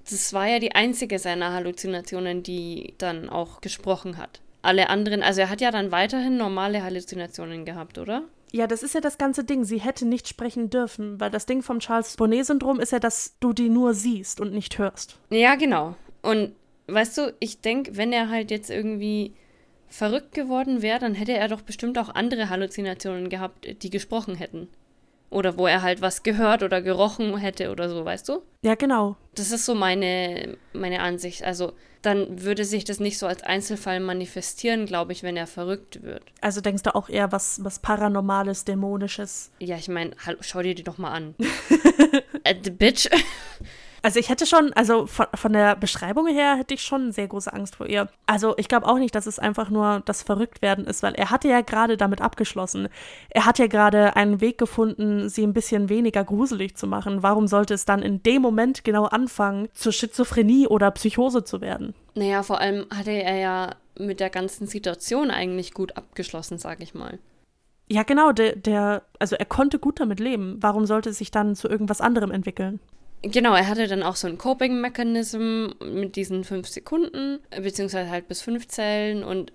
das war ja die einzige seiner Halluzinationen, die dann auch gesprochen hat. Alle anderen, also er hat ja dann weiterhin normale Halluzinationen gehabt, oder? Ja, das ist ja das ganze Ding. Sie hätte nicht sprechen dürfen, weil das Ding vom Charles Bonnet-Syndrom ist ja, dass du die nur siehst und nicht hörst. Ja, genau. Und weißt du, ich denke, wenn er halt jetzt irgendwie verrückt geworden wäre, dann hätte er doch bestimmt auch andere Halluzinationen gehabt, die gesprochen hätten. Oder wo er halt was gehört oder gerochen hätte oder so, weißt du? Ja, genau. Das ist so meine, meine Ansicht. Also dann würde sich das nicht so als Einzelfall manifestieren, glaube ich, wenn er verrückt wird. Also denkst du auch eher was, was Paranormales, Dämonisches. Ja, ich meine, schau dir die doch mal an. (laughs) äh, the bitch. (laughs) Also ich hätte schon, also von, von der Beschreibung her hätte ich schon sehr große Angst vor ihr. Also ich glaube auch nicht, dass es einfach nur das Verrücktwerden ist, weil er hatte ja gerade damit abgeschlossen. Er hat ja gerade einen Weg gefunden, sie ein bisschen weniger gruselig zu machen. Warum sollte es dann in dem Moment genau anfangen, zur Schizophrenie oder Psychose zu werden? naja, vor allem hatte er ja mit der ganzen Situation eigentlich gut abgeschlossen, sag ich mal. Ja, genau, der, der, also er konnte gut damit leben. Warum sollte es sich dann zu irgendwas anderem entwickeln? Genau, er hatte dann auch so einen Coping-Mechanism mit diesen fünf Sekunden, beziehungsweise halt bis fünf Zellen. Und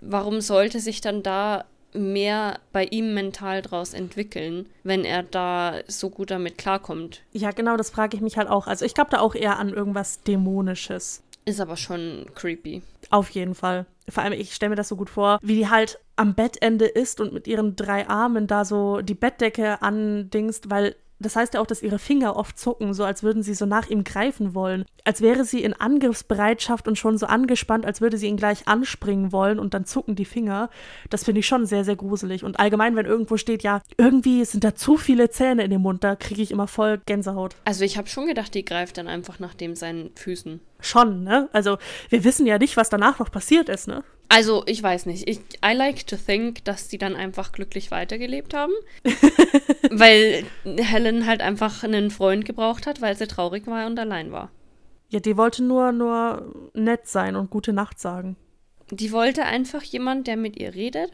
warum sollte sich dann da mehr bei ihm mental draus entwickeln, wenn er da so gut damit klarkommt? Ja, genau, das frage ich mich halt auch. Also ich glaube da auch eher an irgendwas Dämonisches. Ist aber schon creepy. Auf jeden Fall. Vor allem, ich stelle mir das so gut vor, wie die halt am Bettende ist und mit ihren drei Armen da so die Bettdecke andingst, weil das heißt ja auch, dass ihre Finger oft zucken, so als würden sie so nach ihm greifen wollen. Als wäre sie in Angriffsbereitschaft und schon so angespannt, als würde sie ihn gleich anspringen wollen und dann zucken die Finger. Das finde ich schon sehr, sehr gruselig. Und allgemein, wenn irgendwo steht, ja, irgendwie sind da zu viele Zähne in dem Mund, da kriege ich immer voll Gänsehaut. Also ich habe schon gedacht, die greift dann einfach nach dem seinen Füßen. Schon, ne? Also, wir wissen ja nicht, was danach noch passiert ist, ne? Also, ich weiß nicht. Ich, I like to think, dass die dann einfach glücklich weitergelebt haben. (laughs) weil Helen halt einfach einen Freund gebraucht hat, weil sie traurig war und allein war. Ja, die wollte nur, nur nett sein und gute Nacht sagen. Die wollte einfach jemand, der mit ihr redet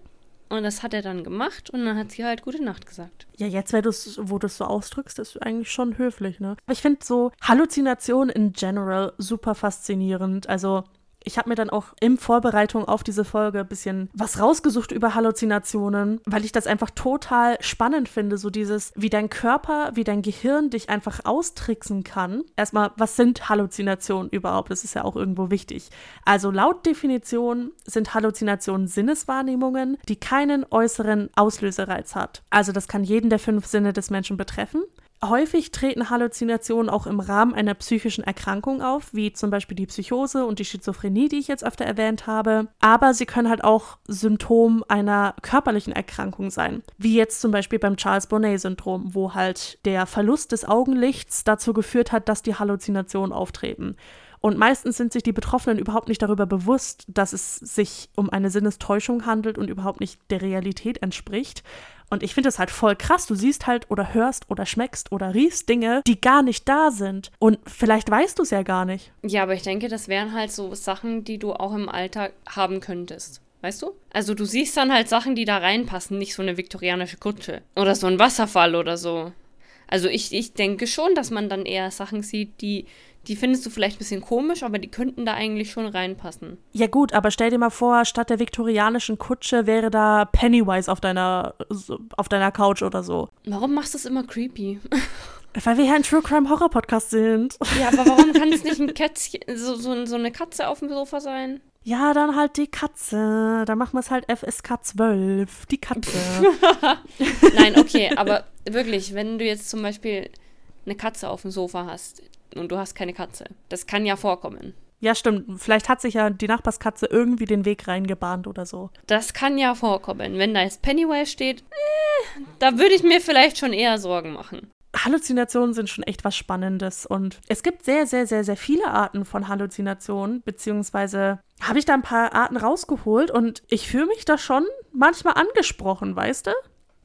Und das hat er dann gemacht und dann hat sie halt gute Nacht gesagt. Ja, jetzt, wo du es so ausdrückst, ist eigentlich schon höflich, ne? Aber ich finde so Halluzinationen in general super faszinierend. Also ich habe mir dann auch in Vorbereitung auf diese Folge ein bisschen was rausgesucht über Halluzinationen, weil ich das einfach total spannend finde, so dieses, wie dein Körper, wie dein Gehirn dich einfach austricksen kann. Erstmal, was sind Halluzinationen überhaupt? Das ist ja auch irgendwo wichtig. Also laut Definition sind Halluzinationen Sinneswahrnehmungen, die keinen äußeren Auslösereiz hat. Also das kann jeden der fünf Sinne des Menschen betreffen. Häufig treten Halluzinationen auch im Rahmen einer psychischen Erkrankung auf, wie zum Beispiel die Psychose und die Schizophrenie, die ich jetzt öfter erwähnt habe. Aber sie können halt auch Symptom einer körperlichen Erkrankung sein, wie jetzt zum Beispiel beim Charles Bonnet-Syndrom, wo halt der Verlust des Augenlichts dazu geführt hat, dass die Halluzinationen auftreten. Und meistens sind sich die Betroffenen überhaupt nicht darüber bewusst, dass es sich um eine Sinnestäuschung handelt und überhaupt nicht der Realität entspricht. Und ich finde es halt voll krass. Du siehst halt oder hörst oder schmeckst oder riechst Dinge, die gar nicht da sind. Und vielleicht weißt du es ja gar nicht. Ja, aber ich denke, das wären halt so Sachen, die du auch im Alltag haben könntest. Weißt du? Also du siehst dann halt Sachen, die da reinpassen, nicht so eine viktorianische Kutsche. Oder so ein Wasserfall oder so. Also ich, ich denke schon, dass man dann eher Sachen sieht, die, die findest du vielleicht ein bisschen komisch, aber die könnten da eigentlich schon reinpassen. Ja gut, aber stell dir mal vor, statt der viktorianischen Kutsche wäre da Pennywise auf deiner, auf deiner Couch oder so. Warum machst du es immer creepy? (laughs) Weil wir ja ein True Crime Horror Podcast sind. Ja, aber warum kann es nicht ein (laughs) Kätzchen, so, so, so eine Katze auf dem Sofa sein? Ja, dann halt die Katze. Dann machen wir es halt FSK 12. Die Katze. (laughs) Nein, okay, aber wirklich, wenn du jetzt zum Beispiel eine Katze auf dem Sofa hast und du hast keine Katze, das kann ja vorkommen. Ja, stimmt. Vielleicht hat sich ja die Nachbarskatze irgendwie den Weg reingebahnt oder so. Das kann ja vorkommen. Wenn da jetzt Pennywise steht, äh, da würde ich mir vielleicht schon eher Sorgen machen. Halluzinationen sind schon echt was Spannendes und es gibt sehr, sehr, sehr, sehr viele Arten von Halluzinationen, beziehungsweise habe ich da ein paar Arten rausgeholt und ich fühle mich da schon manchmal angesprochen, weißt du?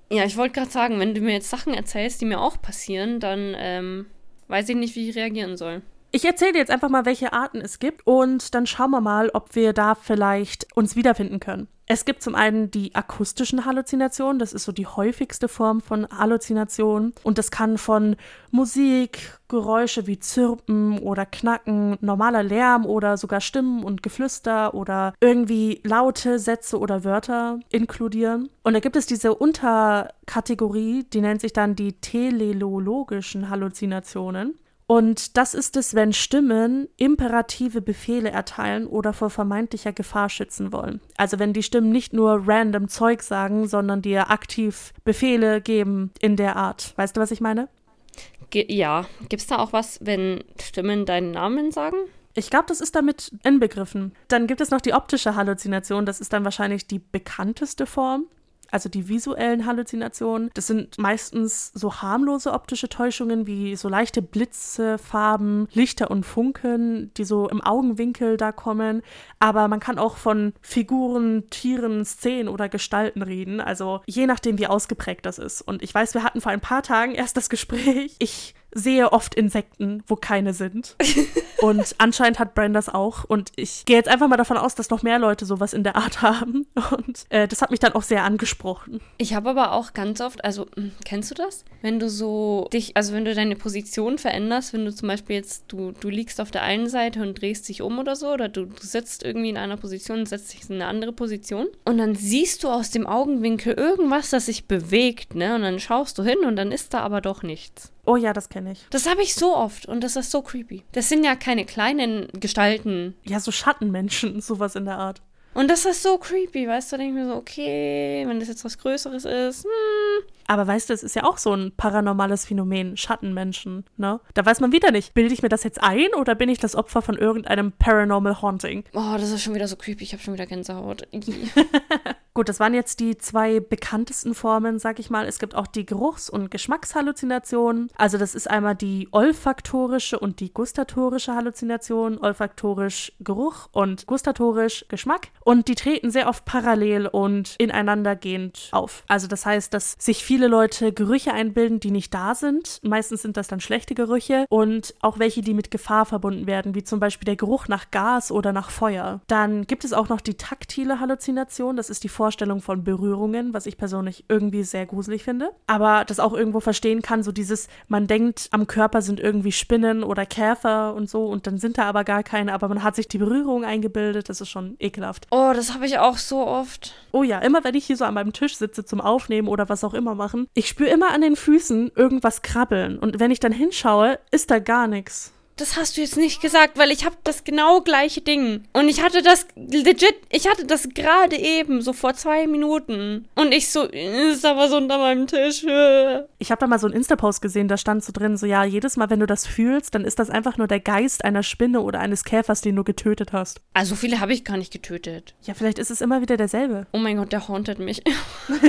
Ja, ich wollte gerade sagen, wenn du mir jetzt Sachen erzählst, die mir auch passieren, dann ähm, weiß ich nicht, wie ich reagieren soll. Ich erzähle dir jetzt einfach mal, welche Arten es gibt und dann schauen wir mal, ob wir da vielleicht uns wiederfinden können. Es gibt zum einen die akustischen Halluzinationen, das ist so die häufigste Form von Halluzination und das kann von Musik, Geräusche wie Zirpen oder Knacken, normaler Lärm oder sogar Stimmen und Geflüster oder irgendwie laute Sätze oder Wörter inkludieren. Und da gibt es diese Unterkategorie, die nennt sich dann die telelologischen Halluzinationen. Und das ist es, wenn Stimmen imperative Befehle erteilen oder vor vermeintlicher Gefahr schützen wollen. Also wenn die Stimmen nicht nur random Zeug sagen, sondern dir aktiv Befehle geben in der Art. Weißt du, was ich meine? Ge ja, gibt es da auch was, wenn Stimmen deinen Namen sagen? Ich glaube, das ist damit inbegriffen. Dann gibt es noch die optische Halluzination. Das ist dann wahrscheinlich die bekannteste Form also die visuellen Halluzinationen. Das sind meistens so harmlose optische Täuschungen wie so leichte Blitze, Farben, Lichter und Funken, die so im Augenwinkel da kommen. Aber man kann auch von Figuren, Tieren, Szenen oder Gestalten reden. Also je nachdem, wie ausgeprägt das ist. Und ich weiß, wir hatten vor ein paar Tagen erst das Gespräch. Ich sehe oft Insekten, wo keine sind. (laughs) Und anscheinend hat Brand das auch. Und ich gehe jetzt einfach mal davon aus, dass noch mehr Leute sowas in der Art haben. Und äh, das hat mich dann auch sehr angesprochen. Ich habe aber auch ganz oft, also hm, kennst du das? Wenn du so dich, also wenn du deine Position veränderst, wenn du zum Beispiel jetzt, du, du liegst auf der einen Seite und drehst dich um oder so, oder du, du sitzt irgendwie in einer Position und setzt dich in eine andere Position. Und dann siehst du aus dem Augenwinkel irgendwas, das sich bewegt, ne? Und dann schaust du hin und dann ist da aber doch nichts. Oh ja, das kenne ich. Das habe ich so oft und das ist so creepy. Das sind ja keine kleinen Gestalten. Ja, so Schattenmenschen, (laughs) sowas in der Art. Und das ist so creepy, weißt du? Da denke ich mir so, okay, wenn das jetzt was Größeres ist, hm. Aber weißt du, es ist ja auch so ein paranormales Phänomen, Schattenmenschen, ne? Da weiß man wieder nicht, bilde ich mir das jetzt ein oder bin ich das Opfer von irgendeinem Paranormal Haunting? Oh, das ist schon wieder so creepy, ich habe schon wieder Gänsehaut. (laughs) (laughs) Gut, das waren jetzt die zwei bekanntesten Formen, sag ich mal. Es gibt auch die Geruchs- und Geschmackshalluzinationen. Also das ist einmal die olfaktorische und die gustatorische Halluzination. Olfaktorisch Geruch und gustatorisch Geschmack. Und die treten sehr oft parallel und ineinandergehend auf. Also das heißt, dass sich viele Leute Gerüche einbilden, die nicht da sind. Meistens sind das dann schlechte Gerüche und auch welche, die mit Gefahr verbunden werden, wie zum Beispiel der Geruch nach Gas oder nach Feuer. Dann gibt es auch noch die taktile Halluzination. Das ist die Vorstellung von Berührungen, was ich persönlich irgendwie sehr gruselig finde. Aber das auch irgendwo verstehen kann, so dieses, man denkt, am Körper sind irgendwie Spinnen oder Käfer und so und dann sind da aber gar keine, aber man hat sich die Berührung eingebildet, das ist schon ekelhaft. Oh, das habe ich auch so oft. Oh ja, immer wenn ich hier so an meinem Tisch sitze zum Aufnehmen oder was auch immer machen, ich spüre immer an den Füßen irgendwas krabbeln und wenn ich dann hinschaue, ist da gar nichts. Das hast du jetzt nicht gesagt, weil ich habe das genau gleiche Ding. Und ich hatte das legit, ich hatte das gerade eben, so vor zwei Minuten. Und ich so, ist aber so unter meinem Tisch. Ich habe da mal so einen Insta-Post gesehen, da stand so drin, so ja, jedes Mal, wenn du das fühlst, dann ist das einfach nur der Geist einer Spinne oder eines Käfers, den du getötet hast. Also viele habe ich gar nicht getötet. Ja, vielleicht ist es immer wieder derselbe. Oh mein Gott, der hauntet mich.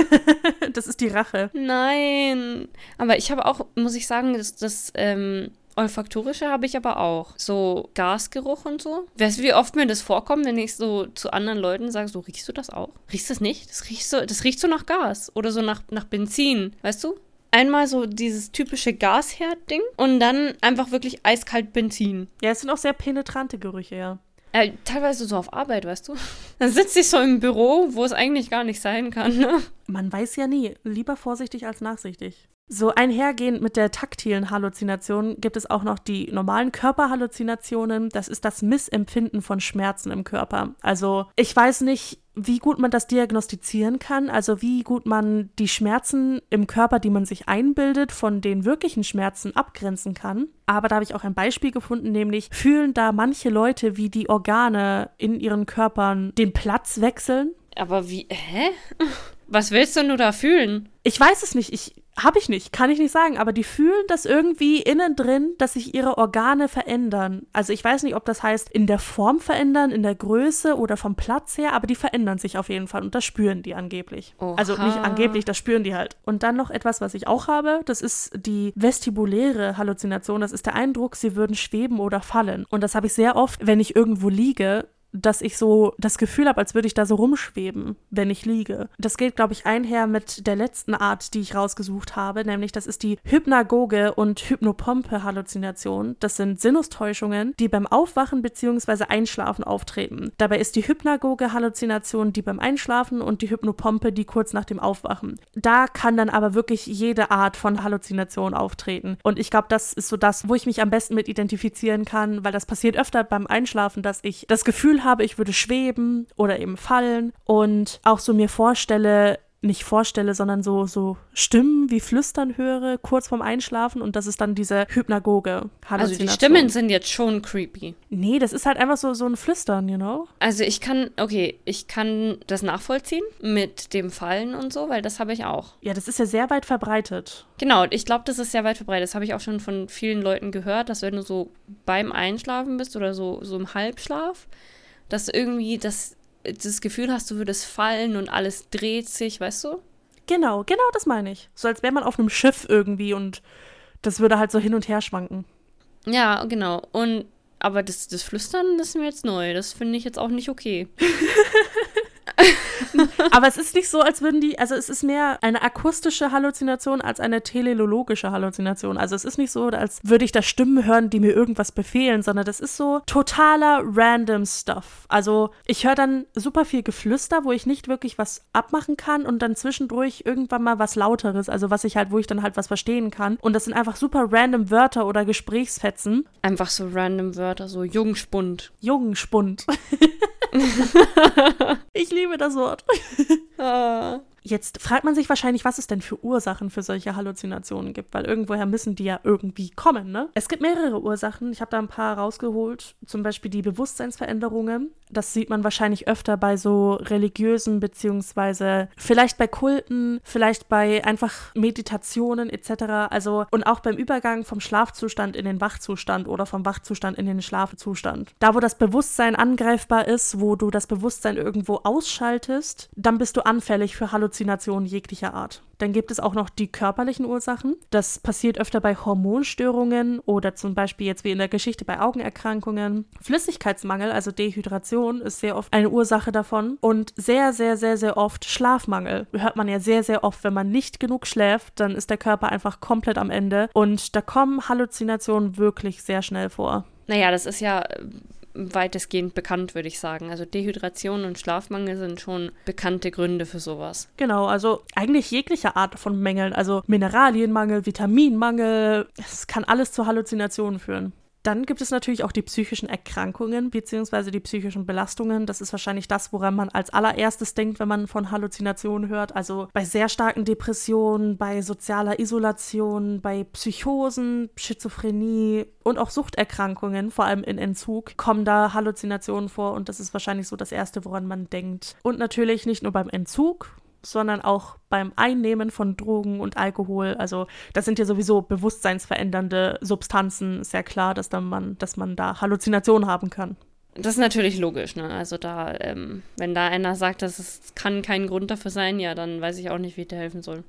(laughs) das ist die Rache. Nein. Aber ich habe auch, muss ich sagen, das, das ähm, Olfaktorische habe ich aber auch. So Gasgeruch und so. Weißt du, wie oft mir das vorkommt, wenn ich so zu anderen Leuten sage, so riechst du das auch? Riechst du das nicht? Das riecht so, das riecht so nach Gas oder so nach, nach Benzin, weißt du? Einmal so dieses typische Gasherd-Ding und dann einfach wirklich eiskalt Benzin. Ja, es sind auch sehr penetrante Gerüche, ja. Äh, teilweise so auf Arbeit, weißt du? (laughs) Dann sitze ich so im Büro, wo es eigentlich gar nicht sein kann. Ne? Man weiß ja nie. Lieber vorsichtig als nachsichtig. So einhergehend mit der taktilen Halluzination gibt es auch noch die normalen Körperhalluzinationen. Das ist das Missempfinden von Schmerzen im Körper. Also ich weiß nicht, wie gut man das diagnostizieren kann, also wie gut man die Schmerzen im Körper, die man sich einbildet, von den wirklichen Schmerzen abgrenzen kann. Aber da habe ich auch ein Beispiel gefunden, nämlich fühlen da manche Leute, wie die Organe in ihren Körpern den Platz wechseln. Aber wie, hä? Was willst du nur da fühlen? Ich weiß es nicht. Ich habe ich nicht, kann ich nicht sagen, aber die fühlen das irgendwie innen drin, dass sich ihre Organe verändern. Also ich weiß nicht, ob das heißt in der Form verändern, in der Größe oder vom Platz her, aber die verändern sich auf jeden Fall und das spüren die angeblich. Oha. Also nicht angeblich, das spüren die halt. Und dann noch etwas, was ich auch habe, das ist die vestibuläre Halluzination. Das ist der Eindruck, sie würden schweben oder fallen. Und das habe ich sehr oft, wenn ich irgendwo liege dass ich so das Gefühl habe, als würde ich da so rumschweben, wenn ich liege. Das geht, glaube ich, einher mit der letzten Art, die ich rausgesucht habe, nämlich das ist die Hypnagoge und Hypnopompe-Halluzination. Das sind Sinnustäuschungen, die beim Aufwachen bzw. Einschlafen auftreten. Dabei ist die Hypnagoge-Halluzination die beim Einschlafen und die Hypnopompe die kurz nach dem Aufwachen. Da kann dann aber wirklich jede Art von Halluzination auftreten. Und ich glaube, das ist so das, wo ich mich am besten mit identifizieren kann, weil das passiert öfter beim Einschlafen, dass ich das Gefühl habe, ich würde schweben oder eben fallen und auch so mir vorstelle, nicht vorstelle, sondern so, so Stimmen wie Flüstern höre, kurz vorm Einschlafen und das ist dann diese Hypnagoge. Also die Stimmen sind jetzt schon creepy. Nee, das ist halt einfach so, so ein Flüstern, you know? Also ich kann, okay, ich kann das nachvollziehen mit dem Fallen und so, weil das habe ich auch. Ja, das ist ja sehr weit verbreitet. Genau, ich glaube, das ist sehr weit verbreitet. Das habe ich auch schon von vielen Leuten gehört, dass wenn du so beim Einschlafen bist oder so, so im Halbschlaf, dass irgendwie das, das Gefühl hast, du würdest fallen und alles dreht sich, weißt du? Genau, genau das meine ich. So als wäre man auf einem Schiff irgendwie und das würde halt so hin und her schwanken. Ja, genau. Und aber das, das Flüstern, das ist mir jetzt neu. Das finde ich jetzt auch nicht okay. (laughs) Aber es ist nicht so, als würden die, also es ist mehr eine akustische Halluzination als eine teleologische Halluzination. Also es ist nicht so, als würde ich da Stimmen hören, die mir irgendwas befehlen, sondern das ist so totaler random Stuff. Also ich höre dann super viel Geflüster, wo ich nicht wirklich was abmachen kann und dann zwischendurch irgendwann mal was lauteres, also was ich halt, wo ich dann halt was verstehen kann. Und das sind einfach super random Wörter oder Gesprächsfetzen. Einfach so random Wörter, so Jungspund. Jungspund. (laughs) ich liebe das Wort. 呵 (laughs) 啊 Jetzt fragt man sich wahrscheinlich, was es denn für Ursachen für solche Halluzinationen gibt, weil irgendwoher müssen die ja irgendwie kommen, ne? Es gibt mehrere Ursachen. Ich habe da ein paar rausgeholt. Zum Beispiel die Bewusstseinsveränderungen. Das sieht man wahrscheinlich öfter bei so religiösen, beziehungsweise vielleicht bei Kulten, vielleicht bei einfach Meditationen etc. Also und auch beim Übergang vom Schlafzustand in den Wachzustand oder vom Wachzustand in den Schlafzustand. Da, wo das Bewusstsein angreifbar ist, wo du das Bewusstsein irgendwo ausschaltest, dann bist du anfällig für Halluzinationen Halluzinationen jeglicher Art. Dann gibt es auch noch die körperlichen Ursachen. Das passiert öfter bei Hormonstörungen oder zum Beispiel jetzt wie in der Geschichte bei Augenerkrankungen. Flüssigkeitsmangel, also Dehydration, ist sehr oft eine Ursache davon. Und sehr, sehr, sehr, sehr oft Schlafmangel. Hört man ja sehr, sehr oft, wenn man nicht genug schläft, dann ist der Körper einfach komplett am Ende. Und da kommen Halluzinationen wirklich sehr schnell vor. Naja, das ist ja weitestgehend bekannt, würde ich sagen. Also Dehydration und Schlafmangel sind schon bekannte Gründe für sowas. Genau, also eigentlich jegliche Art von Mängeln, also Mineralienmangel, Vitaminmangel, es kann alles zu Halluzinationen führen. Dann gibt es natürlich auch die psychischen Erkrankungen bzw. die psychischen Belastungen. Das ist wahrscheinlich das, woran man als allererstes denkt, wenn man von Halluzinationen hört. Also bei sehr starken Depressionen, bei sozialer Isolation, bei Psychosen, Schizophrenie und auch Suchterkrankungen, vor allem in Entzug, kommen da Halluzinationen vor und das ist wahrscheinlich so das Erste, woran man denkt. Und natürlich nicht nur beim Entzug, sondern auch beim Einnehmen von Drogen und Alkohol. Also das sind ja sowieso bewusstseinsverändernde Substanzen. Ist ja klar, dass, dann man, dass man da Halluzinationen haben kann. Das ist natürlich logisch, ne? Also da, ähm, wenn da einer sagt, dass es kann kein Grund dafür sein, ja, dann weiß ich auch nicht, wie ich dir helfen soll.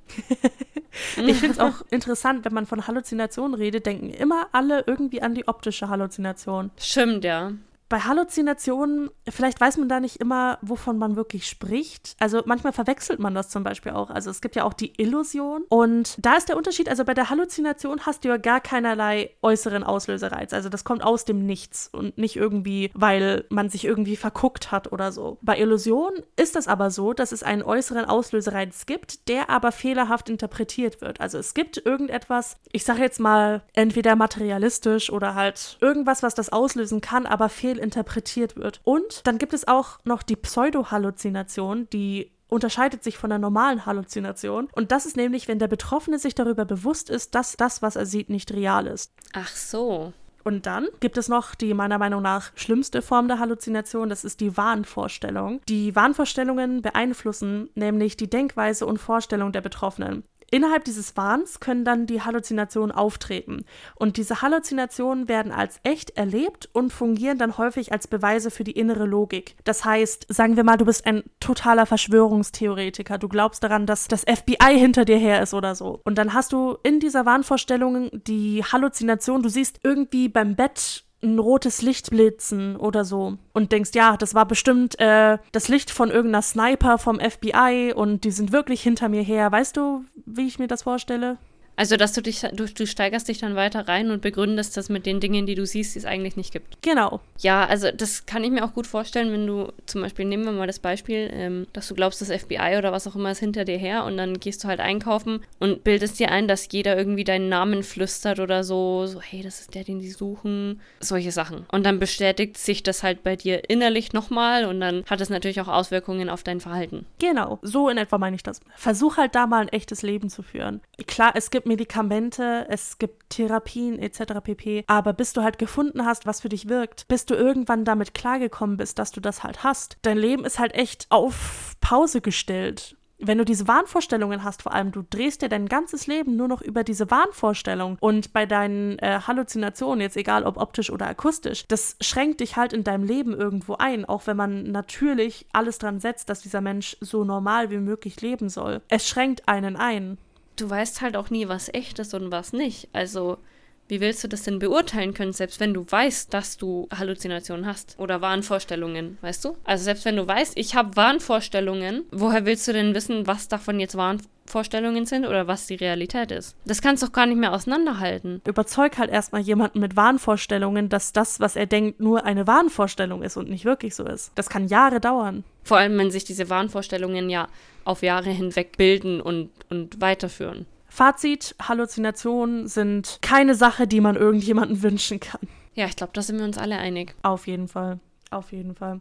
(laughs) ich finde es auch interessant, wenn man von Halluzinationen redet, denken immer alle irgendwie an die optische Halluzination. Stimmt, ja bei Halluzinationen, vielleicht weiß man da nicht immer, wovon man wirklich spricht. Also manchmal verwechselt man das zum Beispiel auch. Also es gibt ja auch die Illusion. Und da ist der Unterschied, also bei der Halluzination hast du ja gar keinerlei äußeren Auslösereiz. Also das kommt aus dem Nichts und nicht irgendwie, weil man sich irgendwie verguckt hat oder so. Bei Illusion ist das aber so, dass es einen äußeren Auslösereiz gibt, der aber fehlerhaft interpretiert wird. Also es gibt irgendetwas, ich sage jetzt mal, entweder materialistisch oder halt irgendwas, was das auslösen kann, aber fehlt interpretiert wird. Und dann gibt es auch noch die Pseudo-Halluzination, die unterscheidet sich von der normalen Halluzination. Und das ist nämlich, wenn der Betroffene sich darüber bewusst ist, dass das, was er sieht, nicht real ist. Ach so. Und dann gibt es noch die meiner Meinung nach schlimmste Form der Halluzination, das ist die Wahnvorstellung. Die Wahnvorstellungen beeinflussen nämlich die Denkweise und Vorstellung der Betroffenen. Innerhalb dieses Wahns können dann die Halluzinationen auftreten. Und diese Halluzinationen werden als echt erlebt und fungieren dann häufig als Beweise für die innere Logik. Das heißt, sagen wir mal, du bist ein totaler Verschwörungstheoretiker. Du glaubst daran, dass das FBI hinter dir her ist oder so. Und dann hast du in dieser Wahnvorstellung die Halluzination, du siehst irgendwie beim Bett ein rotes Licht blitzen oder so und denkst, ja, das war bestimmt äh, das Licht von irgendeiner Sniper vom FBI und die sind wirklich hinter mir her. Weißt du, wie ich mir das vorstelle? Also, dass du dich, du, du steigerst dich dann weiter rein und begründest das mit den Dingen, die du siehst, die es eigentlich nicht gibt. Genau. Ja, also das kann ich mir auch gut vorstellen, wenn du zum Beispiel, nehmen wir mal das Beispiel, ähm, dass du glaubst, das FBI oder was auch immer ist hinter dir her und dann gehst du halt einkaufen und bildest dir ein, dass jeder irgendwie deinen Namen flüstert oder so, so, hey, das ist der, den die suchen, solche Sachen. Und dann bestätigt sich das halt bei dir innerlich nochmal und dann hat es natürlich auch Auswirkungen auf dein Verhalten. Genau, so in etwa meine ich das. Versuch halt da mal ein echtes Leben zu führen. Klar, es gibt gibt Medikamente, es gibt Therapien etc. pp. Aber bis du halt gefunden hast, was für dich wirkt, bis du irgendwann damit klargekommen bist, dass du das halt hast, dein Leben ist halt echt auf Pause gestellt wenn du diese Wahnvorstellungen hast, vor allem, du drehst dir dein ganzes Leben nur noch über diese Wahnvorstellung und bei deinen äh, Halluzinationen, jetzt egal ob optisch oder akustisch, das schränkt dich halt in deinem Leben irgendwo ein, auch wenn man natürlich alles dran setzt, dass dieser Mensch so normal wie möglich leben soll. Es schränkt einen ein du weißt halt auch nie, was echt ist und was nicht. Also, wie willst du das denn beurteilen können, selbst wenn du weißt, dass du Halluzinationen hast oder Wahnvorstellungen, weißt du? Also selbst wenn du weißt, ich habe Wahnvorstellungen, woher willst du denn wissen, was davon jetzt Wahnvorstellungen sind oder was die Realität ist? Das kannst du doch gar nicht mehr auseinanderhalten. Überzeug halt erstmal jemanden mit Wahnvorstellungen, dass das, was er denkt, nur eine Wahnvorstellung ist und nicht wirklich so ist. Das kann Jahre dauern. Vor allem, wenn sich diese Wahnvorstellungen ja auf Jahre hinweg bilden und, und weiterführen. Fazit, Halluzinationen sind keine Sache, die man irgendjemandem (laughs) wünschen kann. Ja, ich glaube, da sind wir uns alle einig. Auf jeden Fall. Auf jeden Fall.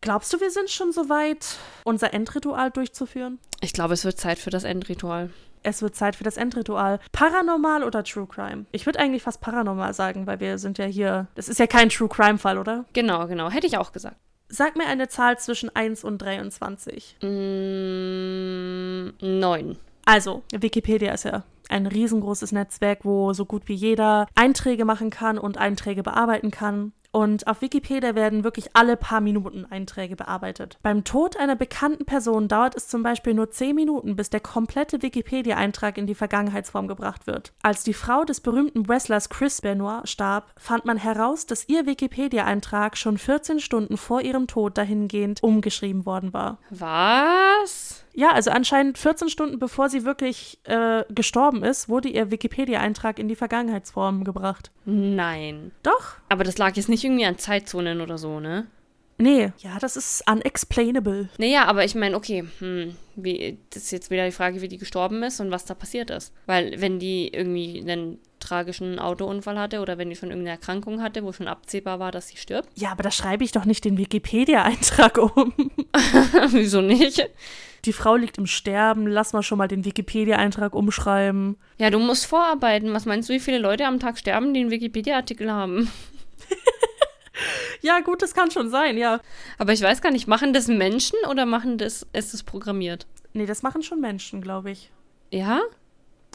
Glaubst du, wir sind schon soweit, unser Endritual durchzuführen? Ich glaube, es wird Zeit für das Endritual. Es wird Zeit für das Endritual. Paranormal oder True Crime? Ich würde eigentlich fast paranormal sagen, weil wir sind ja hier. Das ist ja kein True Crime-Fall, oder? Genau, genau. Hätte ich auch gesagt. Sag mir eine Zahl zwischen 1 und 23. Mm, 9. Also, Wikipedia ist ja ein riesengroßes Netzwerk, wo so gut wie jeder Einträge machen kann und Einträge bearbeiten kann. Und auf Wikipedia werden wirklich alle paar Minuten Einträge bearbeitet. Beim Tod einer bekannten Person dauert es zum Beispiel nur 10 Minuten, bis der komplette Wikipedia-Eintrag in die Vergangenheitsform gebracht wird. Als die Frau des berühmten Wrestlers Chris Benoit starb, fand man heraus, dass ihr Wikipedia-Eintrag schon 14 Stunden vor ihrem Tod dahingehend umgeschrieben worden war. Was? Ja, also anscheinend 14 Stunden bevor sie wirklich äh, gestorben ist, wurde ihr Wikipedia-Eintrag in die Vergangenheitsform gebracht. Nein. Doch? Aber das lag jetzt nicht irgendwie an Zeitzonen oder so, ne? Nee, ja, das ist unexplainable. Naja, aber ich meine, okay, hm, wie, das ist jetzt wieder die Frage, wie die gestorben ist und was da passiert ist. Weil wenn die irgendwie einen tragischen Autounfall hatte oder wenn die schon irgendeine Erkrankung hatte, wo schon absehbar war, dass sie stirbt. Ja, aber da schreibe ich doch nicht den Wikipedia-Eintrag um. (laughs) Wieso nicht? Die Frau liegt im Sterben, lass mal schon mal den Wikipedia-Eintrag umschreiben. Ja, du musst vorarbeiten. Was meinst du, wie viele Leute am Tag sterben, die einen Wikipedia-Artikel haben? (laughs) Ja, gut, das kann schon sein, ja. Aber ich weiß gar nicht, machen das Menschen oder machen das, ist es programmiert? Nee, das machen schon Menschen, glaube ich. Ja?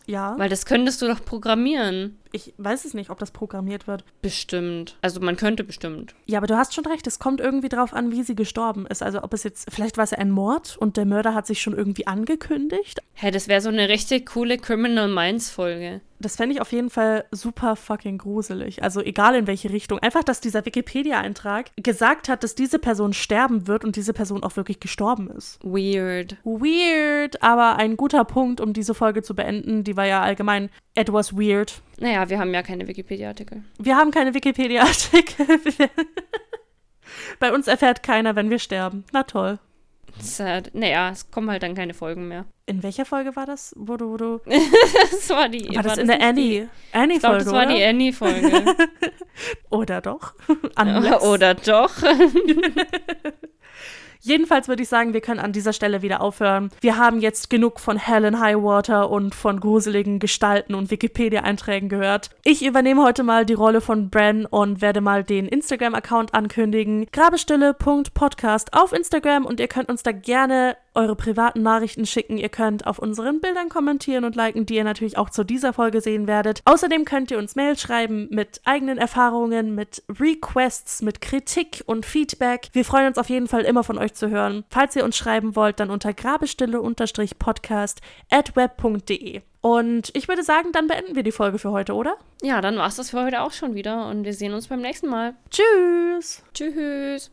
Ja. Weil das könntest du doch programmieren. Ich weiß es nicht, ob das programmiert wird. Bestimmt. Also man könnte bestimmt. Ja, aber du hast schon recht, es kommt irgendwie drauf an, wie sie gestorben ist. Also ob es jetzt, vielleicht war es ja ein Mord und der Mörder hat sich schon irgendwie angekündigt. Hä, das wäre so eine richtig coole Criminal Minds Folge. Das fände ich auf jeden Fall super fucking gruselig. Also egal in welche Richtung. Einfach, dass dieser Wikipedia-Eintrag gesagt hat, dass diese Person sterben wird und diese Person auch wirklich gestorben ist. Weird. Weird, aber ein guter Punkt, um diese Folge zu beenden. Die war ja allgemein etwas weird. Naja, wir haben ja keine Wikipedia-Artikel. Wir haben keine Wikipedia-Artikel. (laughs) Bei uns erfährt keiner, wenn wir sterben. Na toll. Sad. Naja, es kommen halt dann keine Folgen mehr. In welcher Folge war das? Wo du, wo du. (laughs) Das war die. War das in der nicht die- Annie? Annie-Folge? Ich glaube, das war oder? die Annie-Folge. (laughs) Oder doch? Unless. Oder doch. Jedenfalls würde ich sagen, wir können an dieser Stelle wieder aufhören. Wir haben jetzt genug von Helen Highwater und von gruseligen Gestalten und Wikipedia-Einträgen gehört. Ich übernehme heute mal die Rolle von Bran und werde mal den Instagram-Account ankündigen. Grabestille.podcast auf Instagram und ihr könnt uns da gerne eure privaten Nachrichten schicken. Ihr könnt auf unseren Bildern kommentieren und liken, die ihr natürlich auch zu dieser Folge sehen werdet. Außerdem könnt ihr uns Mail schreiben mit eigenen Erfahrungen, mit Requests, mit Kritik und Feedback. Wir freuen uns auf jeden Fall immer von euch zu hören. Falls ihr uns schreiben wollt, dann unter grabestille-podcast at web.de. Und ich würde sagen, dann beenden wir die Folge für heute, oder? Ja, dann war's das für heute auch schon wieder und wir sehen uns beim nächsten Mal. Tschüss! Tschüss.